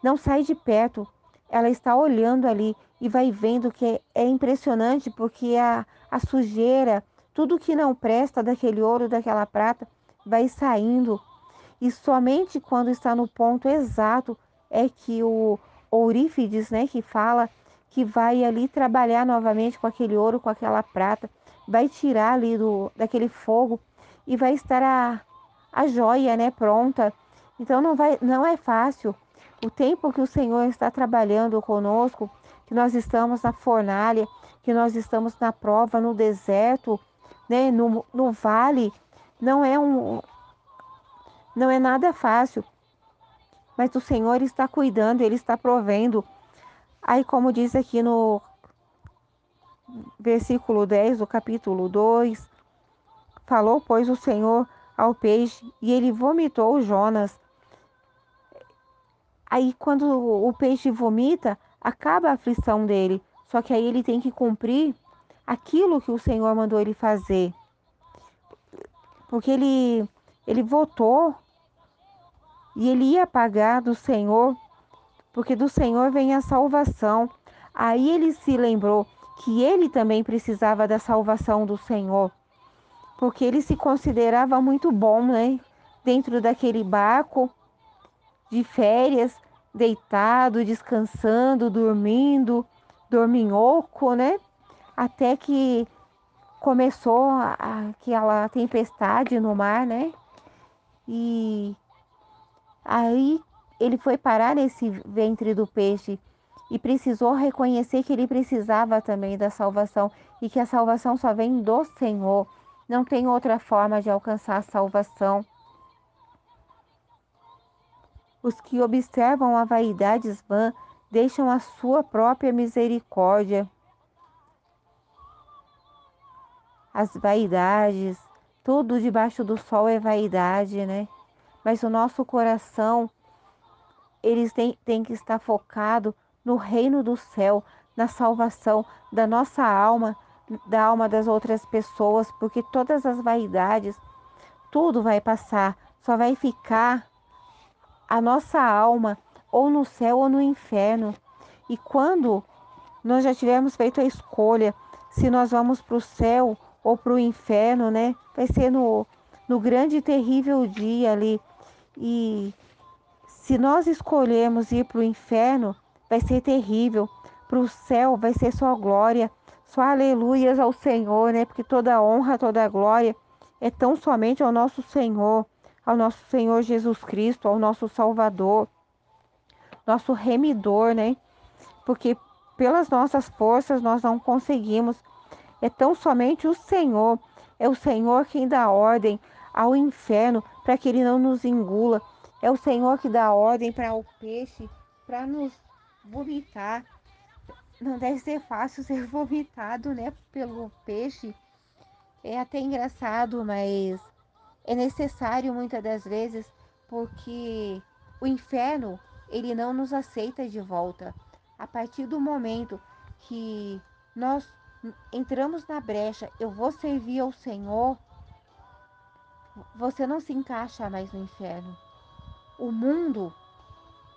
não sai de perto. Ela está olhando ali e vai vendo que é impressionante porque a, a sujeira, tudo que não presta daquele ouro, daquela prata, vai saindo. E somente quando está no ponto exato é que o Eurífides, né, que fala que vai ali trabalhar novamente com aquele ouro, com aquela prata, vai tirar ali do, daquele fogo e vai estar a, a joia, né, pronta. Então não vai, não é fácil. O tempo que o Senhor está trabalhando conosco, que nós estamos na fornalha, que nós estamos na prova, no deserto, né, no, no vale, não é um, não é nada fácil. Mas o Senhor está cuidando, Ele está provendo. Aí, como diz aqui no versículo 10 do capítulo 2, falou, pois, o Senhor ao peixe e ele vomitou Jonas. Aí, quando o peixe vomita, acaba a aflição dele. Só que aí ele tem que cumprir aquilo que o Senhor mandou ele fazer. Porque ele, ele votou e ele ia pagar do Senhor, porque do Senhor vem a salvação. Aí ele se lembrou que ele também precisava da salvação do Senhor porque ele se considerava muito bom, né? Dentro daquele barco de férias, deitado, descansando, dormindo, dorminhoco, né? Até que começou aquela tempestade no mar, né? E aí ele foi parar nesse ventre do peixe e precisou reconhecer que ele precisava também da salvação e que a salvação só vem do Senhor. Não tem outra forma de alcançar a salvação. Os que observam a vaidade vã deixam a sua própria misericórdia. As vaidades, tudo debaixo do sol é vaidade, né? Mas o nosso coração, eles têm, têm que estar focado no reino do céu, na salvação da nossa alma, da alma das outras pessoas, porque todas as vaidades, tudo vai passar, só vai ficar a nossa alma ou no céu ou no inferno. E quando nós já tivermos feito a escolha se nós vamos para o céu ou para o inferno, né? Vai ser no, no grande e terrível dia ali. E se nós escolhermos ir para o inferno, vai ser terrível. Para o céu vai ser só glória. Só aleluias ao Senhor, né? Porque toda honra, toda glória é tão somente ao nosso Senhor, ao nosso Senhor Jesus Cristo, ao nosso Salvador, nosso remidor, né? Porque pelas nossas forças nós não conseguimos. É tão somente o Senhor, é o Senhor quem dá ordem ao inferno para que ele não nos engula. É o Senhor que dá ordem para o peixe para nos vomitar não deve ser fácil ser vomitado, né, pelo peixe. É até engraçado, mas é necessário muitas das vezes porque o inferno ele não nos aceita de volta. A partir do momento que nós entramos na brecha, eu vou servir ao Senhor, você não se encaixa mais no inferno. O mundo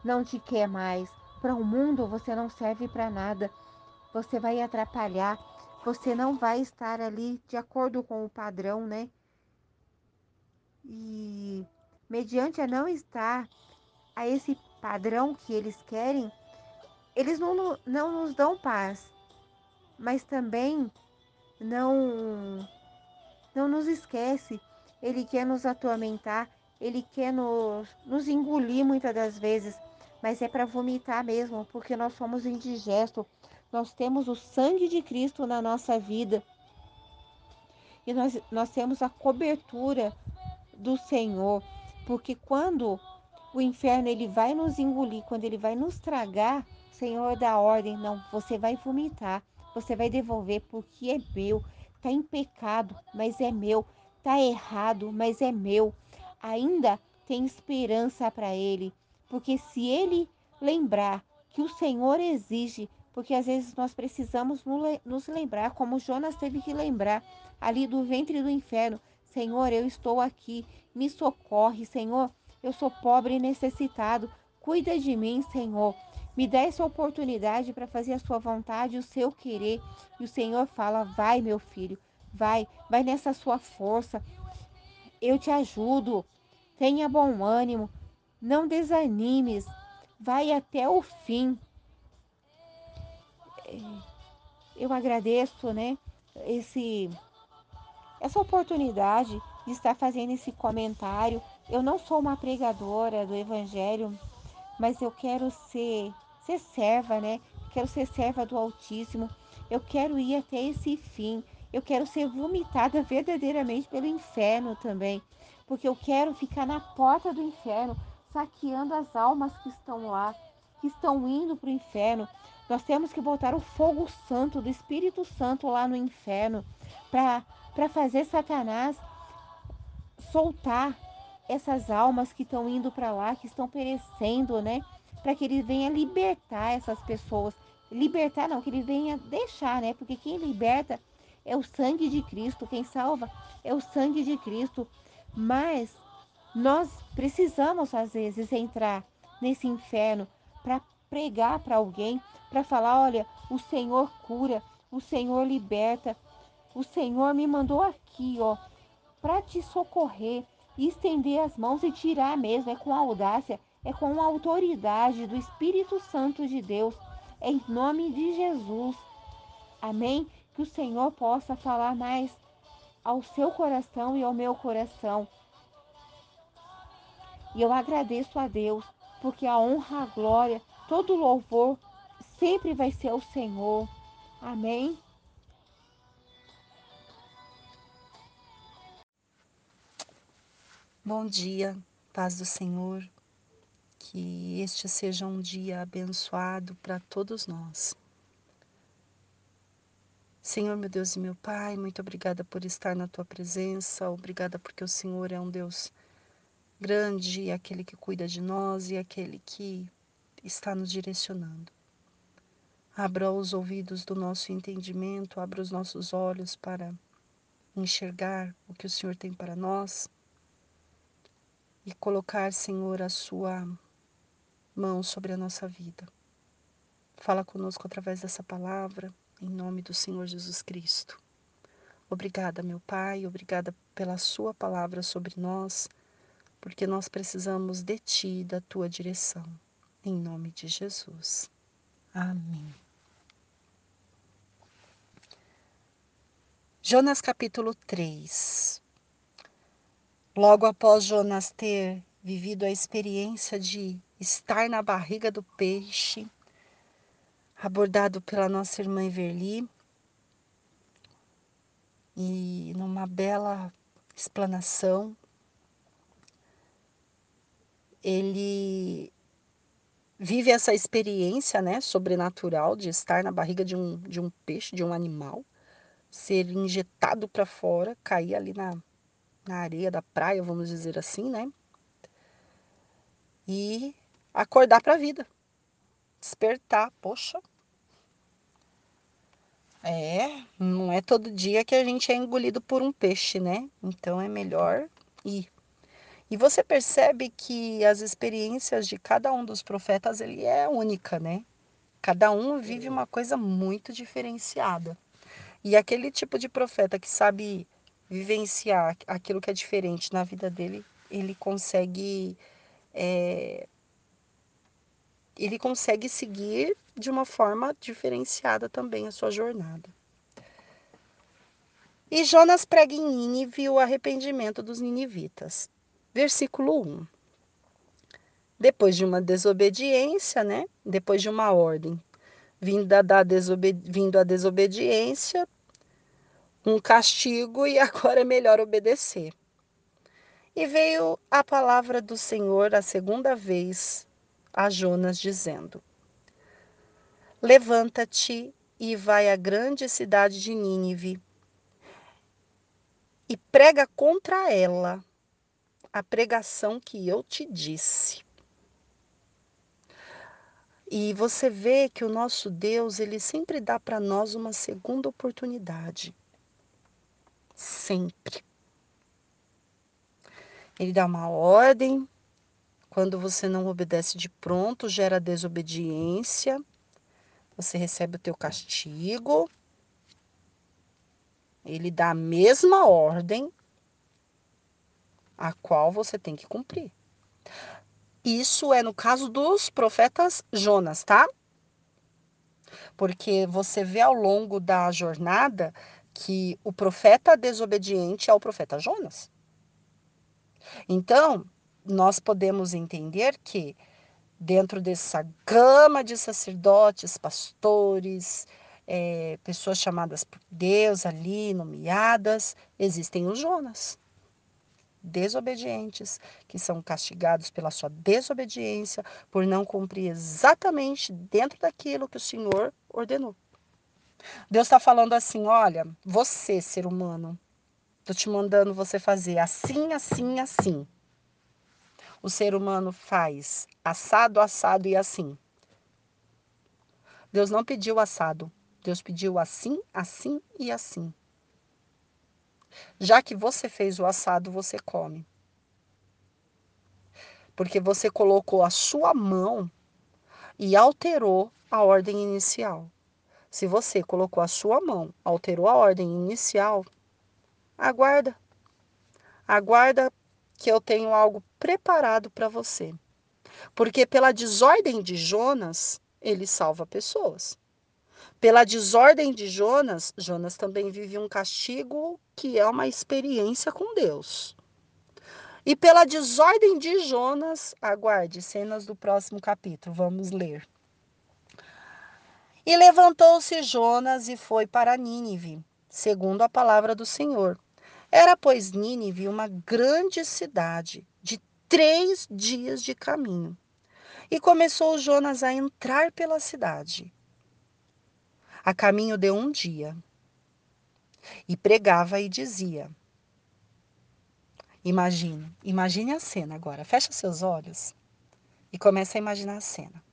não te quer mais, para o mundo você não serve para nada. Você vai atrapalhar, você não vai estar ali de acordo com o padrão, né? E mediante a não estar a esse padrão que eles querem, eles não, não nos dão paz, mas também não não nos esquece. Ele quer nos atormentar, ele quer nos, nos engolir muitas das vezes mas é para vomitar mesmo, porque nós somos indigestos. Nós temos o sangue de Cristo na nossa vida. E nós, nós temos a cobertura do Senhor. Porque quando o inferno ele vai nos engolir, quando ele vai nos tragar, Senhor dá ordem, não, você vai vomitar, você vai devolver porque é meu. Está em pecado, mas é meu. Está errado, mas é meu. Ainda tem esperança para ele. Porque se ele lembrar que o Senhor exige porque às vezes nós precisamos nos lembrar, como Jonas teve que lembrar ali do ventre do inferno: Senhor, eu estou aqui, me socorre, Senhor, eu sou pobre e necessitado, cuida de mim, Senhor. Me dá essa oportunidade para fazer a sua vontade, o seu querer. E o Senhor fala: Vai, meu filho, vai, vai nessa sua força. Eu te ajudo. Tenha bom ânimo. Não desanimes. Vai até o fim. Eu agradeço, né, esse essa oportunidade de estar fazendo esse comentário. Eu não sou uma pregadora do evangelho, mas eu quero ser ser serva, né? Quero ser serva do Altíssimo. Eu quero ir até esse fim. Eu quero ser vomitada verdadeiramente pelo inferno também, porque eu quero ficar na porta do inferno, saqueando as almas que estão lá, que estão indo para o inferno. Nós temos que botar o fogo santo do Espírito Santo lá no inferno para fazer Satanás soltar essas almas que estão indo para lá, que estão perecendo, né? Para que ele venha libertar essas pessoas. Libertar não, que ele venha deixar, né? Porque quem liberta é o sangue de Cristo, quem salva é o sangue de Cristo. Mas nós precisamos às vezes entrar nesse inferno para pregar para alguém, para falar, olha, o Senhor cura, o Senhor liberta, o Senhor me mandou aqui, ó, para te socorrer, estender as mãos e tirar mesmo, é com audácia, é com a autoridade do Espírito Santo de Deus, em nome de Jesus. Amém? Que o Senhor possa falar mais ao seu coração e ao meu coração. E eu agradeço a Deus, porque a honra, a glória, todo louvor sempre vai ser ao Senhor. Amém? Bom dia, paz do Senhor. Que este seja um dia abençoado para todos nós. Senhor, meu Deus e meu Pai, muito obrigada por estar na tua presença. Obrigada porque o Senhor é um Deus grande, aquele que cuida de nós e aquele que está nos direcionando. Abra os ouvidos do nosso entendimento, abra os nossos olhos para enxergar o que o Senhor tem para nós e colocar, Senhor, a sua mão sobre a nossa vida. Fala conosco através dessa palavra, em nome do Senhor Jesus Cristo. Obrigada, meu Pai, obrigada pela Sua palavra sobre nós, porque nós precisamos de Ti, da Tua direção. Em nome de Jesus. Amém. Jonas capítulo 3. Logo após Jonas ter vivido a experiência de estar na barriga do peixe, abordado pela nossa irmã Everly, e numa bela explanação, ele vive essa experiência né, sobrenatural de estar na barriga de um, de um peixe, de um animal, ser injetado para fora, cair ali na, na areia da praia, vamos dizer assim, né? E acordar para a vida. Despertar, poxa. É, não é todo dia que a gente é engolido por um peixe, né? Então é melhor ir. E você percebe que as experiências de cada um dos profetas ele é única, né? Cada um vive uma coisa muito diferenciada. E aquele tipo de profeta que sabe vivenciar aquilo que é diferente na vida dele, ele consegue é, ele consegue seguir de uma forma diferenciada também a sua jornada. E Jonas prega em Nínive o arrependimento dos ninivitas. Versículo 1. Depois de uma desobediência, né? Depois de uma ordem vinda da desobedi vindo a desobediência, um castigo e agora é melhor obedecer. E veio a palavra do Senhor a segunda vez a Jonas, dizendo: Levanta-te e vai à grande cidade de Nínive e prega contra ela a pregação que eu te disse. E você vê que o nosso Deus, ele sempre dá para nós uma segunda oportunidade. Sempre. Ele dá uma ordem, quando você não obedece de pronto, gera desobediência, você recebe o teu castigo. Ele dá a mesma ordem a qual você tem que cumprir. Isso é no caso dos profetas Jonas, tá? Porque você vê ao longo da jornada que o profeta desobediente é o profeta Jonas. Então, nós podemos entender que dentro dessa gama de sacerdotes, pastores, é, pessoas chamadas por Deus ali, nomeadas, existem os Jonas desobedientes, que são castigados pela sua desobediência, por não cumprir exatamente dentro daquilo que o Senhor ordenou. Deus está falando assim: olha, você, ser humano, estou te mandando você fazer assim, assim, assim. O ser humano faz assado, assado e assim. Deus não pediu assado, Deus pediu assim, assim e assim. Já que você fez o assado, você come. Porque você colocou a sua mão e alterou a ordem inicial. Se você colocou a sua mão, alterou a ordem inicial, aguarda. Aguarda que eu tenho algo preparado para você. Porque pela desordem de Jonas, ele salva pessoas. Pela desordem de Jonas, Jonas também vive um castigo que é uma experiência com Deus. E pela desordem de Jonas, aguarde cenas do próximo capítulo, vamos ler. E levantou-se Jonas e foi para Nínive, segundo a palavra do Senhor. Era, pois, Nínive uma grande cidade, de três dias de caminho. E começou Jonas a entrar pela cidade a caminho de um dia. E pregava e dizia: Imagine, imagine a cena agora. Fecha seus olhos e começa a imaginar a cena.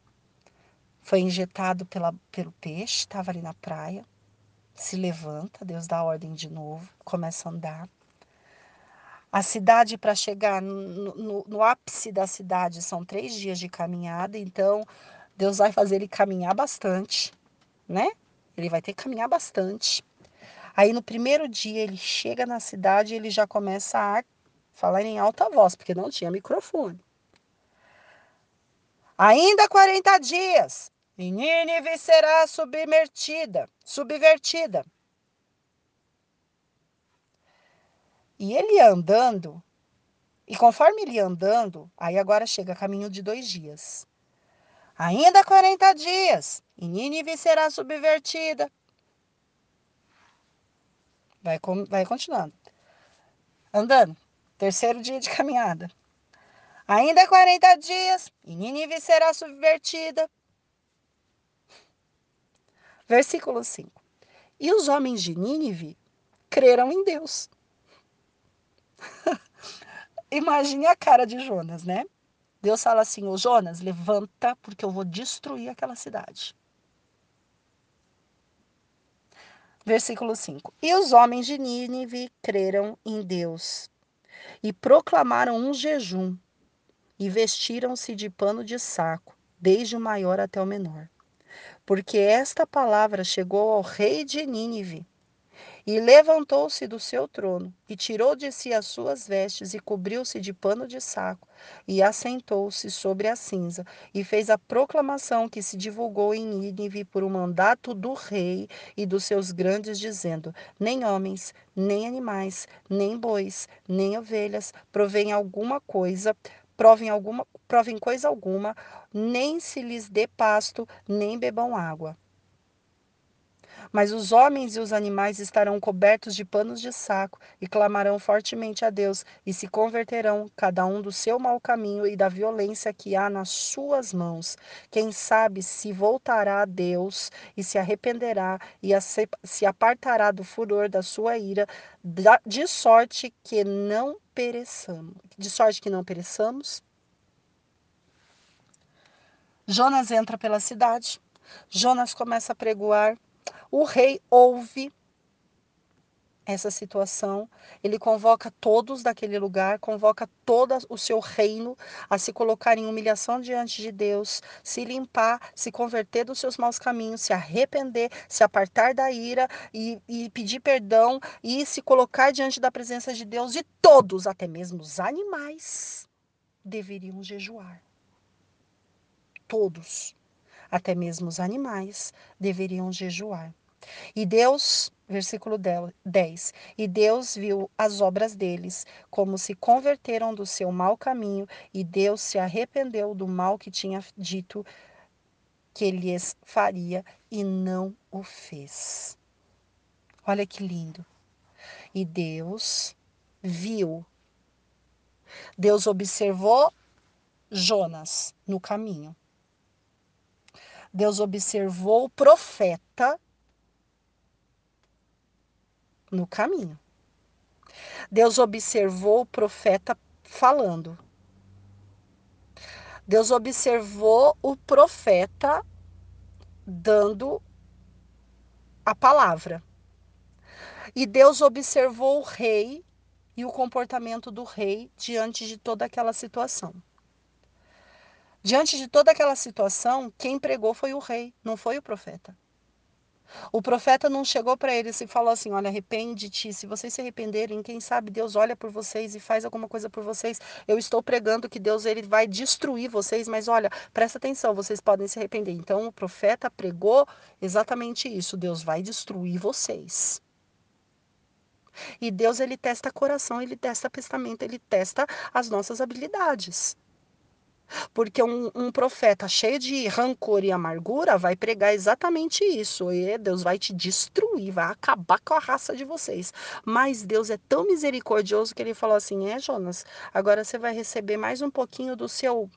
Foi injetado pela, pelo peixe, estava ali na praia, se levanta, Deus dá ordem de novo, começa a andar. A cidade, para chegar no, no, no, ápice da cidade, são três dias de caminhada, então Deus vai fazer ele caminhar bastante, né? Ele vai ter que caminhar bastante. Aí no primeiro dia ele chega na cidade ele já começa a falar em alta voz, porque não tinha microfone. Ainda 40 dias, e Nínive será submertida, subvertida. E ele andando, e conforme ele andando, aí agora chega caminho de dois dias. Ainda 40 dias, e Nínive será subvertida. Vai, vai continuando. Andando. Terceiro dia de caminhada. Ainda 40 dias, e Nínive será subvertida. Versículo 5. E os homens de Nínive creram em Deus. Imagine a cara de Jonas, né? Deus fala assim: Ô Jonas, levanta, porque eu vou destruir aquela cidade. Versículo 5: E os homens de Nínive creram em Deus e proclamaram um jejum e vestiram-se de pano de saco, desde o maior até o menor. Porque esta palavra chegou ao rei de Nínive e levantou-se do seu trono, e tirou de si as suas vestes, e cobriu-se de pano de saco, e assentou-se sobre a cinza, e fez a proclamação que se divulgou em Nínive por um mandato do rei e dos seus grandes, dizendo: Nem homens, nem animais, nem bois, nem ovelhas, provém alguma coisa, provem alguma, provem coisa alguma, nem se lhes dê pasto, nem bebam água. Mas os homens e os animais estarão cobertos de panos de saco e clamarão fortemente a Deus e se converterão, cada um do seu mau caminho e da violência que há nas suas mãos. Quem sabe se voltará a Deus e se arrependerá e se apartará do furor da sua ira, de sorte que não pereçamos. De sorte que não pereçamos. Jonas entra pela cidade. Jonas começa a pregoar. O rei ouve essa situação, ele convoca todos daquele lugar, convoca todo o seu reino a se colocar em humilhação diante de Deus, se limpar, se converter dos seus maus caminhos, se arrepender, se apartar da ira e, e pedir perdão e se colocar diante da presença de Deus. E todos, até mesmo os animais, deveriam jejuar. Todos, até mesmo os animais, deveriam jejuar. E Deus Versículo 10. E Deus viu as obras deles, como se converteram do seu mau caminho, e Deus se arrependeu do mal que tinha dito que lhes faria, e não o fez. Olha que lindo. E Deus viu. Deus observou Jonas no caminho. Deus observou o profeta no caminho. Deus observou o profeta falando. Deus observou o profeta dando a palavra. E Deus observou o rei e o comportamento do rei diante de toda aquela situação. Diante de toda aquela situação, quem pregou foi o rei, não foi o profeta. O profeta não chegou para eles e falou assim: Olha, arrepende-te. Se vocês se arrependerem, quem sabe Deus olha por vocês e faz alguma coisa por vocês. Eu estou pregando que Deus ele vai destruir vocês, mas olha, presta atenção, vocês podem se arrepender. Então o profeta pregou exatamente isso: Deus vai destruir vocês. E Deus ele testa coração, ele testa pensamento, ele testa as nossas habilidades. Porque um, um, profeta cheio de rancor e amargura vai pregar exatamente isso. E Deus vai te destruir, vai acabar com a raça de vocês. Mas Deus é tão misericordioso que ele falou assim: É, Jonas, agora você vai receber mais um pouquinho do seu.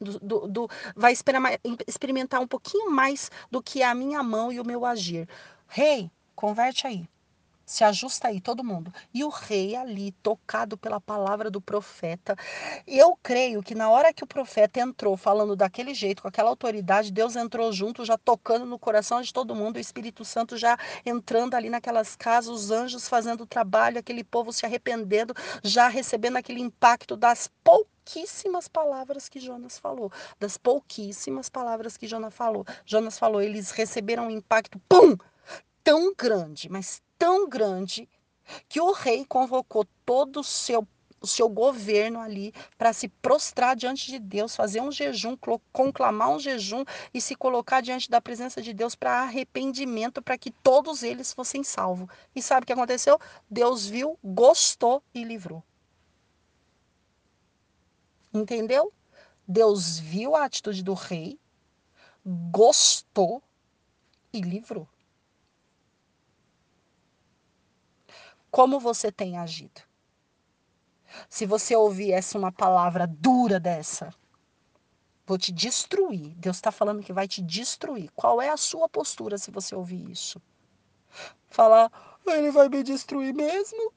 Do, do, do, vai experimentar um pouquinho mais do que a minha mão e o meu agir. Rei, hey, converte aí. Se ajusta aí todo mundo. E o rei ali, tocado pela palavra do profeta. Eu creio que na hora que o profeta entrou falando daquele jeito, com aquela autoridade, Deus entrou junto, já tocando no coração de todo mundo, o Espírito Santo já entrando ali naquelas casas, os anjos fazendo o trabalho, aquele povo se arrependendo, já recebendo aquele impacto das pouquíssimas palavras que Jonas falou, das pouquíssimas palavras que Jonas falou. Jonas falou, eles receberam um impacto, pum, tão grande, mas tão grande que o rei convocou todo o seu o seu governo ali para se prostrar diante de Deus, fazer um jejum, conclamar um jejum e se colocar diante da presença de Deus para arrependimento, para que todos eles fossem salvos. E sabe o que aconteceu? Deus viu, gostou e livrou. Entendeu? Deus viu a atitude do rei, gostou e livrou. Como você tem agido? Se você ouvir uma palavra dura dessa, vou te destruir. Deus está falando que vai te destruir. Qual é a sua postura se você ouvir isso? Falar, ele vai me destruir mesmo?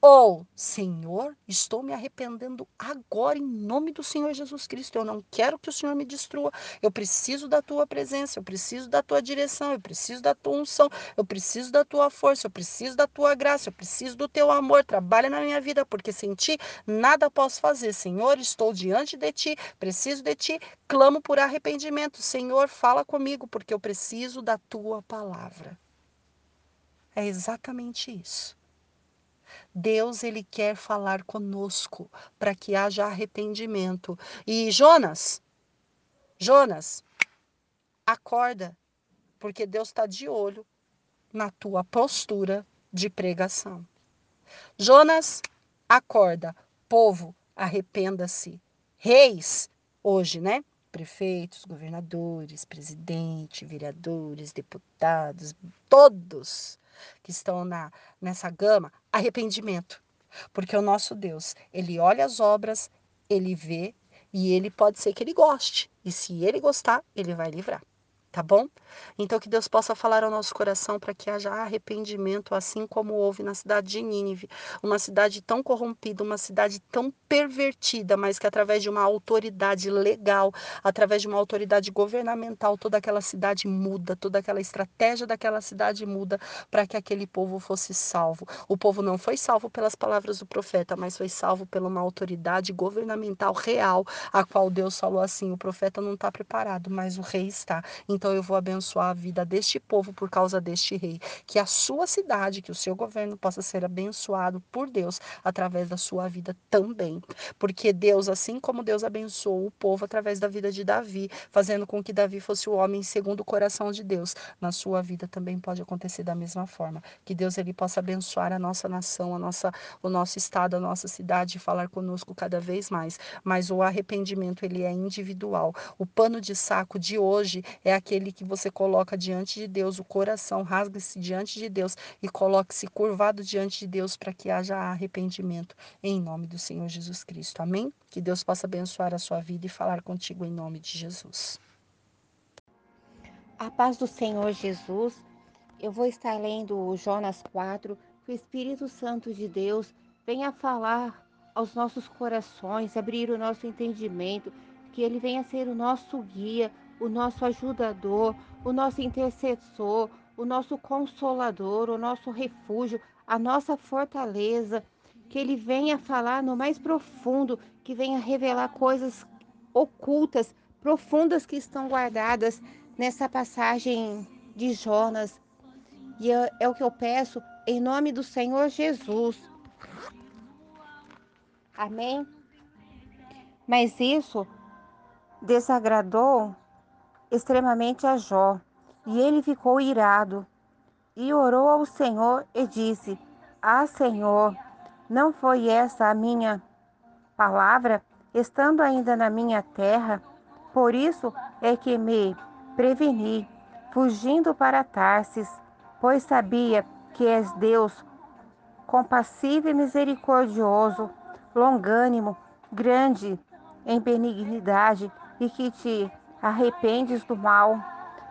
Ou, Senhor, estou me arrependendo agora em nome do Senhor Jesus Cristo. Eu não quero que o Senhor me destrua. Eu preciso da tua presença, eu preciso da tua direção, eu preciso da tua unção, eu preciso da tua força, eu preciso da tua graça, eu preciso do teu amor. Trabalha na minha vida, porque sem ti nada posso fazer. Senhor, estou diante de ti, preciso de ti, clamo por arrependimento. Senhor, fala comigo, porque eu preciso da tua palavra. É exatamente isso. Deus ele quer falar conosco para que haja arrependimento. E Jonas, Jonas, acorda, porque Deus está de olho na tua postura de pregação. Jonas, acorda, povo, arrependa-se. Reis, hoje, né? Prefeitos, governadores, presidente, vereadores, deputados, todos que estão na, nessa gama, arrependimento. Porque o nosso Deus, ele olha as obras, ele vê e ele pode ser que ele goste. E se ele gostar, ele vai livrar. Tá bom? Então que Deus possa falar ao nosso coração para que haja arrependimento, assim como houve na cidade de Nínive, uma cidade tão corrompida, uma cidade tão pervertida, mas que através de uma autoridade legal, através de uma autoridade governamental, toda aquela cidade muda, toda aquela estratégia daquela cidade muda para que aquele povo fosse salvo. O povo não foi salvo pelas palavras do profeta, mas foi salvo por uma autoridade governamental real, a qual Deus falou assim: o profeta não está preparado, mas o rei está. Então eu vou abençoar a vida deste povo por causa deste rei. Que a sua cidade, que o seu governo possa ser abençoado por Deus através da sua vida também. Porque Deus, assim como Deus abençoou o povo através da vida de Davi, fazendo com que Davi fosse o homem segundo o coração de Deus, na sua vida também pode acontecer da mesma forma. Que Deus ele possa abençoar a nossa nação, a nossa, o nosso estado, a nossa cidade e falar conosco cada vez mais. Mas o arrependimento ele é individual. O pano de saco de hoje é aquele que você coloca diante de Deus, o coração rasga-se diante de Deus e coloque-se curvado diante de Deus para que haja arrependimento em nome do Senhor Jesus Cristo. Amém? Que Deus possa abençoar a sua vida e falar contigo em nome de Jesus. A paz do Senhor Jesus. Eu vou estar lendo Jonas 4, que o Espírito Santo de Deus venha falar aos nossos corações, abrir o nosso entendimento, que ele venha ser o nosso guia, o nosso ajudador, o nosso intercessor, o nosso consolador, o nosso refúgio, a nossa fortaleza, que ele venha falar no mais profundo, que venha revelar coisas ocultas, profundas que estão guardadas nessa passagem de Jonas. E é, é o que eu peço em nome do Senhor Jesus. Amém? Mas isso desagradou extremamente a Jó, e ele ficou irado, e orou ao Senhor e disse: Ah, Senhor, não foi essa a minha palavra, estando ainda na minha terra? Por isso é que me preveni, fugindo para Tarsis, pois sabia que és Deus, compassivo e misericordioso, longânimo, grande em benignidade e que te arrependes do mal.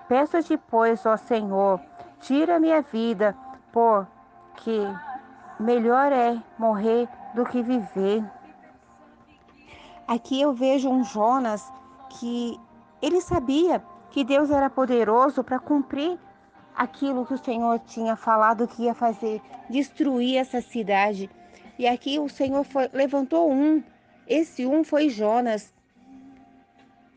Peço-te, pois, ó Senhor, tira minha vida, porque melhor é morrer do que viver. Aqui eu vejo um Jonas que ele sabia que Deus era poderoso para cumprir aquilo que o Senhor tinha falado que ia fazer, destruir essa cidade. E aqui o Senhor foi, levantou um, esse um foi Jonas,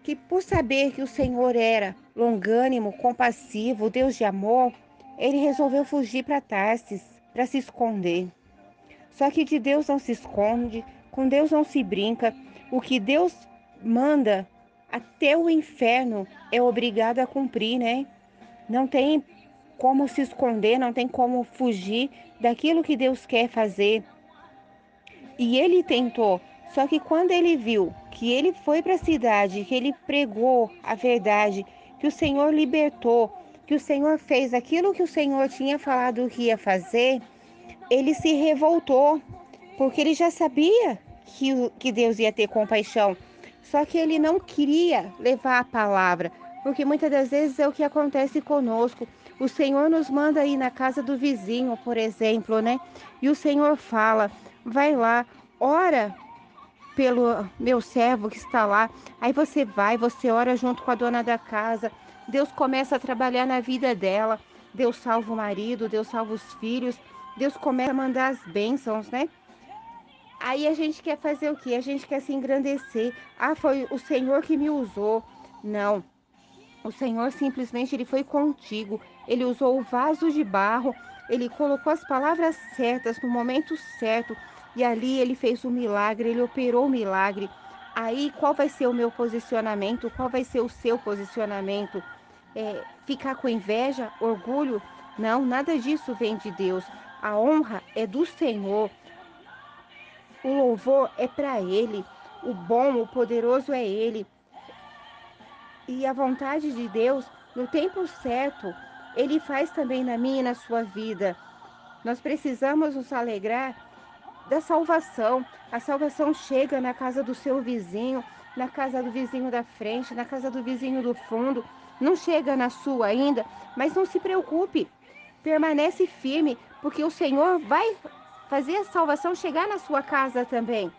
que por saber que o Senhor era longânimo, compassivo, Deus de amor, ele resolveu fugir para Tarsis, para se esconder. Só que de Deus não se esconde, com Deus não se brinca. O que Deus manda até o inferno é obrigado a cumprir, né? Não tem como se esconder, não tem como fugir daquilo que Deus quer fazer. E ele tentou, só que quando ele viu que ele foi para a cidade, que ele pregou a verdade, que o Senhor libertou, que o Senhor fez aquilo que o Senhor tinha falado que ia fazer, ele se revoltou, porque ele já sabia que, que Deus ia ter compaixão. Só que ele não queria levar a palavra, porque muitas das vezes é o que acontece conosco. O Senhor nos manda ir na casa do vizinho, por exemplo, né? E o Senhor fala: vai lá, ora pelo meu servo que está lá. Aí você vai, você ora junto com a dona da casa. Deus começa a trabalhar na vida dela. Deus salva o marido, Deus salva os filhos. Deus começa a mandar as bênçãos, né? Aí a gente quer fazer o quê? A gente quer se engrandecer. Ah, foi o Senhor que me usou. Não. O Senhor simplesmente ele foi contigo. Ele usou o vaso de barro. Ele colocou as palavras certas no momento certo e ali ele fez um milagre, ele operou o um milagre. Aí qual vai ser o meu posicionamento? Qual vai ser o seu posicionamento? É, ficar com inveja, orgulho? Não, nada disso vem de Deus. A honra é do Senhor. O louvor é para Ele. O bom, o poderoso é Ele. E a vontade de Deus, no tempo certo, Ele faz também na minha e na sua vida. Nós precisamos nos alegrar da salvação. A salvação chega na casa do seu vizinho, na casa do vizinho da frente, na casa do vizinho do fundo. não chega na sua ainda, mas não se preocupe, permanece firme, porque o Senhor vai fazer a salvação chegar na sua casa também.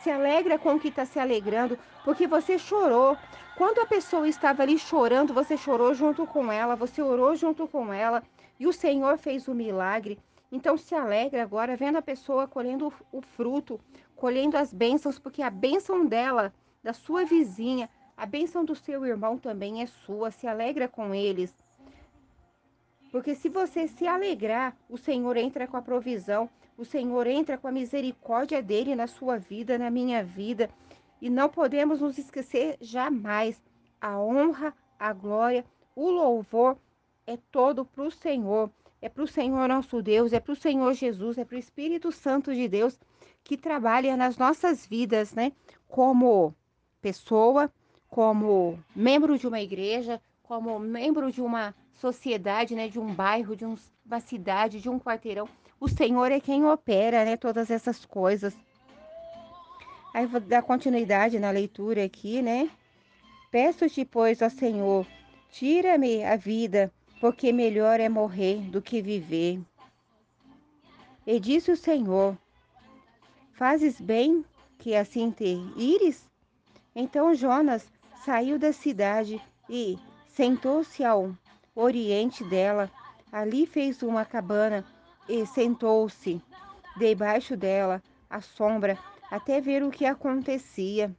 Se alegra com o que está se alegrando, porque você chorou. Quando a pessoa estava ali chorando, você chorou junto com ela, você orou junto com ela, e o Senhor fez o milagre. Então se alegra agora vendo a pessoa colhendo o fruto, colhendo as bênçãos, porque a bênção dela, da sua vizinha, a bênção do seu irmão também é sua. Se alegra com eles. Porque se você se alegrar, o Senhor entra com a provisão, o Senhor entra com a misericórdia dele na sua vida, na minha vida. E não podemos nos esquecer jamais. A honra, a glória, o louvor é todo para o Senhor. É para o Senhor nosso Deus, é para o Senhor Jesus, é para o Espírito Santo de Deus que trabalha nas nossas vidas, né? Como pessoa, como membro de uma igreja, como membro de uma sociedade, né, de um bairro, de um, uma cidade, de um quarteirão. O Senhor é quem opera, né, todas essas coisas. Aí vou dar continuidade na leitura aqui, né? Peço-te, pois, ó Senhor, tira-me a vida, porque melhor é morrer do que viver. E disse o Senhor: Fazes bem que assim te ires? Então Jonas saiu da cidade e sentou-se ao oriente dela. Ali fez uma cabana e sentou-se debaixo dela, à sombra, até ver o que acontecia.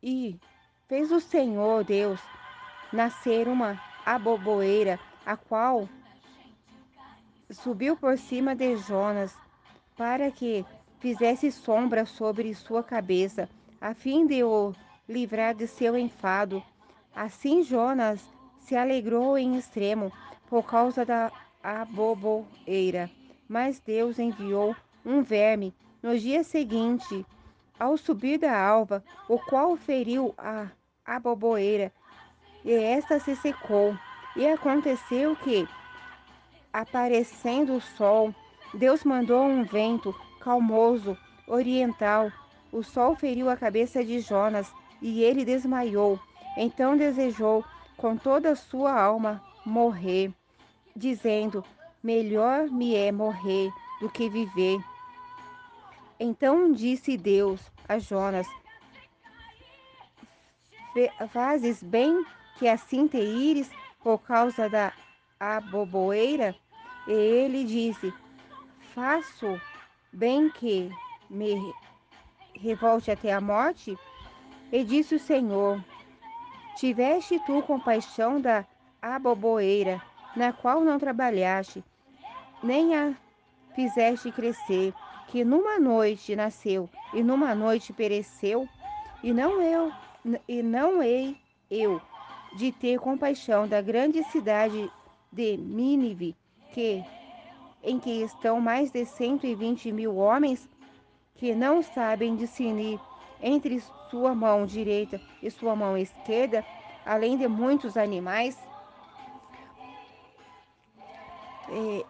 E fez o Senhor Deus nascer uma aboboeira, a qual subiu por cima de Jonas, para que fizesse sombra sobre sua cabeça, a fim de o livrar de seu enfado. Assim Jonas se alegrou em extremo por causa da aboboeira. Mas Deus enviou um verme no dia seguinte, ao subir da alva, o qual feriu a aboboeira, e esta se secou. E aconteceu que, aparecendo o sol, Deus mandou um vento calmoso oriental. O sol feriu a cabeça de Jonas e ele desmaiou. Então desejou com toda a sua alma morrer, dizendo: Melhor me é morrer do que viver. Então disse Deus a Jonas: Fazes bem que assim te ires por causa da aboboeira? E ele disse: Faço bem que me revolte até a morte? E disse o Senhor: Tiveste tu compaixão da aboboeira, na qual não trabalhaste, nem a fizeste crescer, que numa noite nasceu e numa noite pereceu, e não eu, e não hei eu de ter compaixão da grande cidade de Nínive, que em que estão mais de cento e vinte mil homens que não sabem discernir entre sua mão direita e sua mão esquerda, além de muitos animais. É,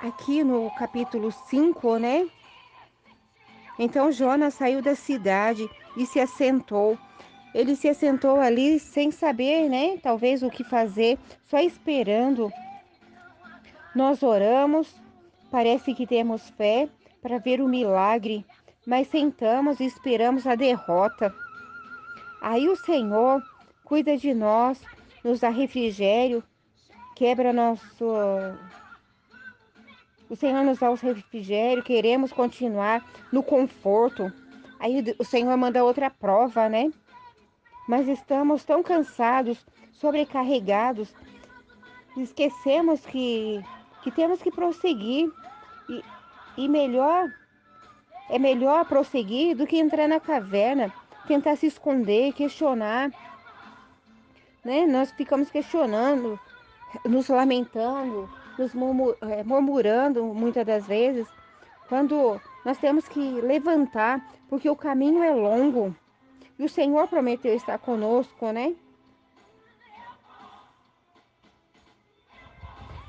aqui no capítulo 5, né? Então Jonas saiu da cidade e se assentou. Ele se assentou ali sem saber, né? Talvez o que fazer, só esperando. Nós oramos, parece que temos fé para ver o milagre, mas sentamos e esperamos a derrota. Aí o Senhor cuida de nós, nos dá refrigério, quebra nosso. O Senhor nos dá o refrigério, queremos continuar no conforto. Aí o Senhor manda outra prova, né? Mas estamos tão cansados, sobrecarregados, esquecemos que, que temos que prosseguir e, e melhor é melhor prosseguir do que entrar na caverna, tentar se esconder, questionar. Né? Nós ficamos questionando, nos lamentando, nos é, murmurando muitas das vezes, quando nós temos que levantar, porque o caminho é longo. E o Senhor prometeu estar conosco, né?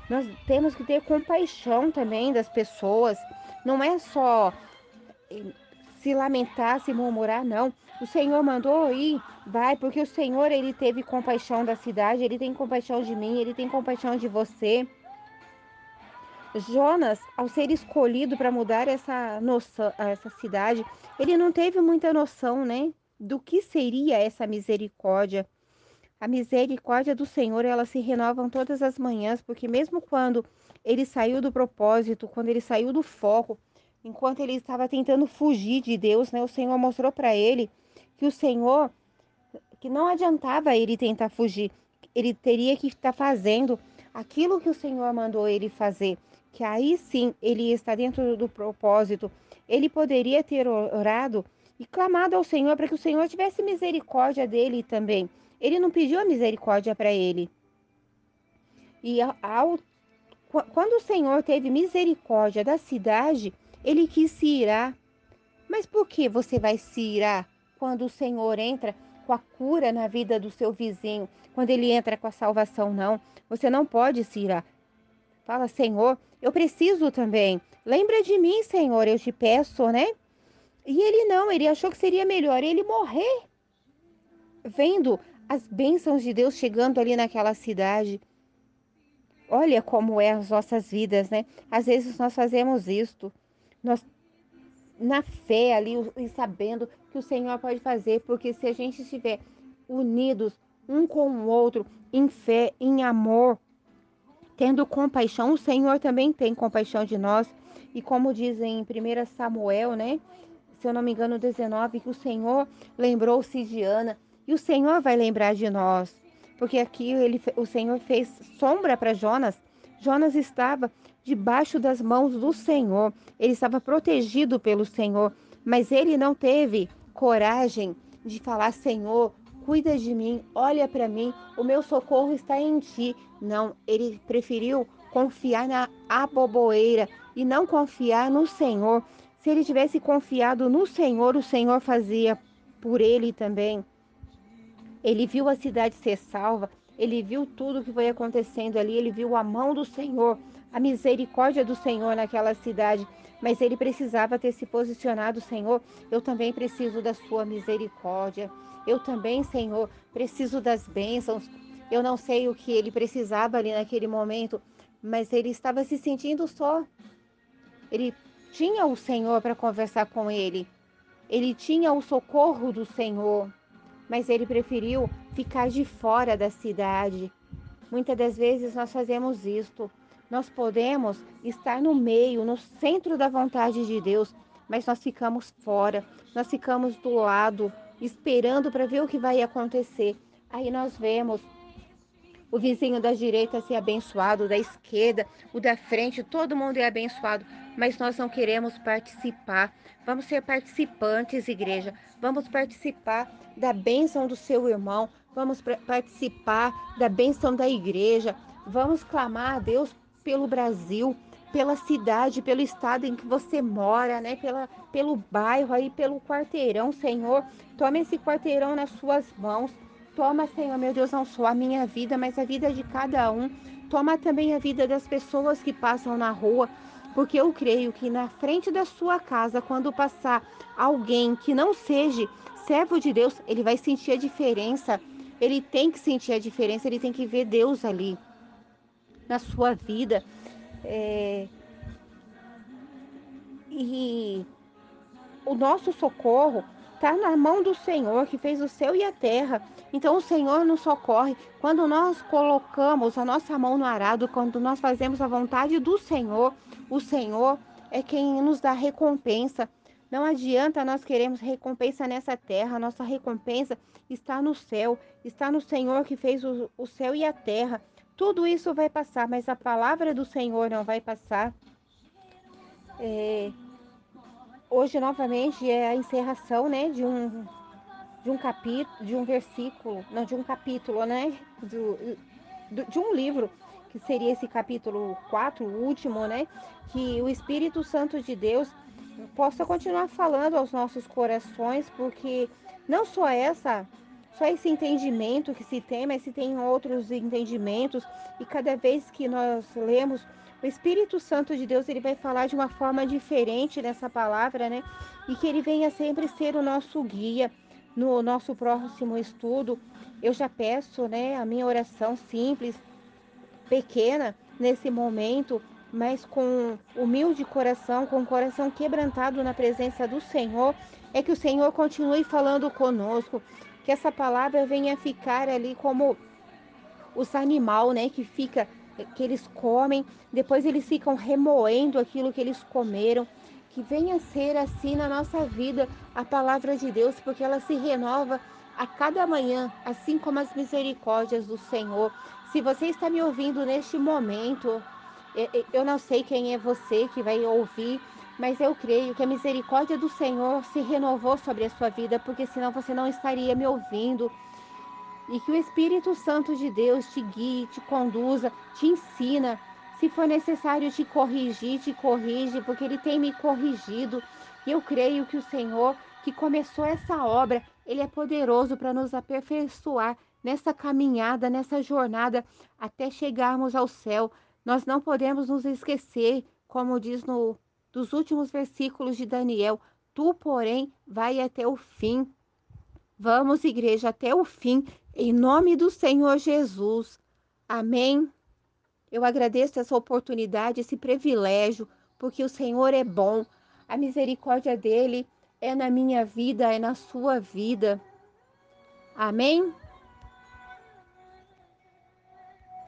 Nós temos que ter compaixão também das pessoas. Não é só se lamentar, se murmurar, não. O Senhor mandou ir, vai, porque o Senhor ele teve compaixão da cidade, ele tem compaixão de mim, ele tem compaixão de você. Jonas, ao ser escolhido para mudar essa noção, essa cidade, ele não teve muita noção, né, do que seria essa misericórdia. A misericórdia do Senhor, ela se renova todas as manhãs, porque mesmo quando ele saiu do propósito, quando ele saiu do foco, enquanto ele estava tentando fugir de Deus, né, o Senhor mostrou para ele que o Senhor que não adiantava ele tentar fugir, ele teria que estar fazendo aquilo que o Senhor mandou ele fazer que aí sim ele está dentro do propósito, ele poderia ter orado e clamado ao Senhor para que o Senhor tivesse misericórdia dele também. Ele não pediu a misericórdia para ele. E ao, quando o Senhor teve misericórdia da cidade, ele quis se irar. Mas por que você vai se irar quando o Senhor entra com a cura na vida do seu vizinho, quando ele entra com a salvação? Não, você não pode se irar. Fala, Senhor, eu preciso também. Lembra de mim, Senhor, eu te peço, né? E ele não, ele achou que seria melhor ele morrer vendo as bênçãos de Deus chegando ali naquela cidade. Olha como é as nossas vidas, né? Às vezes nós fazemos isto, nós na fé ali e sabendo que o Senhor pode fazer, porque se a gente estiver unidos um com o outro em fé, em amor, tendo compaixão, o Senhor também tem compaixão de nós. E como dizem em 1 Samuel, né? Se eu não me engano, 19, que o Senhor lembrou-se de Ana. E o Senhor vai lembrar de nós. Porque aqui ele, o Senhor fez sombra para Jonas. Jonas estava debaixo das mãos do Senhor. Ele estava protegido pelo Senhor. Mas ele não teve coragem de falar: Senhor, cuida de mim, olha para mim, o meu socorro está em ti. Não, ele preferiu confiar na aboboeira e não confiar no Senhor. Se ele tivesse confiado no Senhor, o Senhor fazia por ele também. Ele viu a cidade ser salva, ele viu tudo que foi acontecendo ali, ele viu a mão do Senhor, a misericórdia do Senhor naquela cidade. Mas ele precisava ter se posicionado, Senhor, eu também preciso da sua misericórdia. Eu também, Senhor, preciso das bênçãos. Eu não sei o que ele precisava ali naquele momento, mas ele estava se sentindo só. Ele tinha o Senhor para conversar com ele. Ele tinha o socorro do Senhor, mas ele preferiu ficar de fora da cidade. Muitas das vezes nós fazemos isto. Nós podemos estar no meio, no centro da vontade de Deus, mas nós ficamos fora, nós ficamos do lado, esperando para ver o que vai acontecer. Aí nós vemos o vizinho da direita ser abençoado, da esquerda, o da frente, todo mundo é abençoado, mas nós não queremos participar. Vamos ser participantes, igreja. Vamos participar da bênção do seu irmão, vamos participar da bênção da igreja. Vamos clamar a Deus pelo Brasil, pela cidade, pelo estado em que você mora, né? Pela, pelo bairro aí, pelo quarteirão, Senhor. Toma esse quarteirão nas suas mãos. Toma, Senhor, meu Deus, não só a minha vida, mas a vida de cada um. Toma também a vida das pessoas que passam na rua, porque eu creio que na frente da sua casa, quando passar alguém que não seja servo de Deus, ele vai sentir a diferença. Ele tem que sentir a diferença, ele tem que ver Deus ali na sua vida. É... E o nosso socorro está na mão do Senhor que fez o céu e a terra. Então o Senhor nos socorre quando nós colocamos a nossa mão no arado, quando nós fazemos a vontade do Senhor. O Senhor é quem nos dá recompensa. Não adianta nós queremos recompensa nessa terra, nossa recompensa está no céu, está no Senhor que fez o, o céu e a terra. Tudo isso vai passar, mas a palavra do Senhor não vai passar. É, hoje novamente é a encerração, né, de um de um capítulo, de um versículo, não de um capítulo, né, do, do, de um livro que seria esse capítulo 4, o último, né, que o Espírito Santo de Deus possa continuar falando aos nossos corações, porque não só essa só esse entendimento que se tem, mas se tem outros entendimentos, e cada vez que nós lemos, o Espírito Santo de Deus ele vai falar de uma forma diferente nessa palavra, né? E que ele venha sempre ser o nosso guia no nosso próximo estudo. Eu já peço, né, a minha oração simples, pequena nesse momento, mas com humilde coração, com coração quebrantado na presença do Senhor, é que o Senhor continue falando conosco, que essa palavra venha ficar ali como os animal, né, que fica que eles comem, depois eles ficam remoendo aquilo que eles comeram. Que venha ser assim na nossa vida a palavra de Deus, porque ela se renova a cada manhã, assim como as misericórdias do Senhor. Se você está me ouvindo neste momento, eu não sei quem é você que vai ouvir, mas eu creio que a misericórdia do Senhor se renovou sobre a sua vida, porque senão você não estaria me ouvindo. E que o Espírito Santo de Deus te guie, te conduza, te ensina. Se for necessário te corrigir, te corrige, porque Ele tem me corrigido. E eu creio que o Senhor, que começou essa obra, Ele é poderoso para nos aperfeiçoar nessa caminhada, nessa jornada, até chegarmos ao céu. Nós não podemos nos esquecer, como diz no dos últimos versículos de Daniel. Tu, porém, vai até o fim. Vamos, igreja, até o fim, em nome do Senhor Jesus. Amém. Eu agradeço essa oportunidade, esse privilégio, porque o Senhor é bom. A misericórdia dele é na minha vida, é na sua vida. Amém.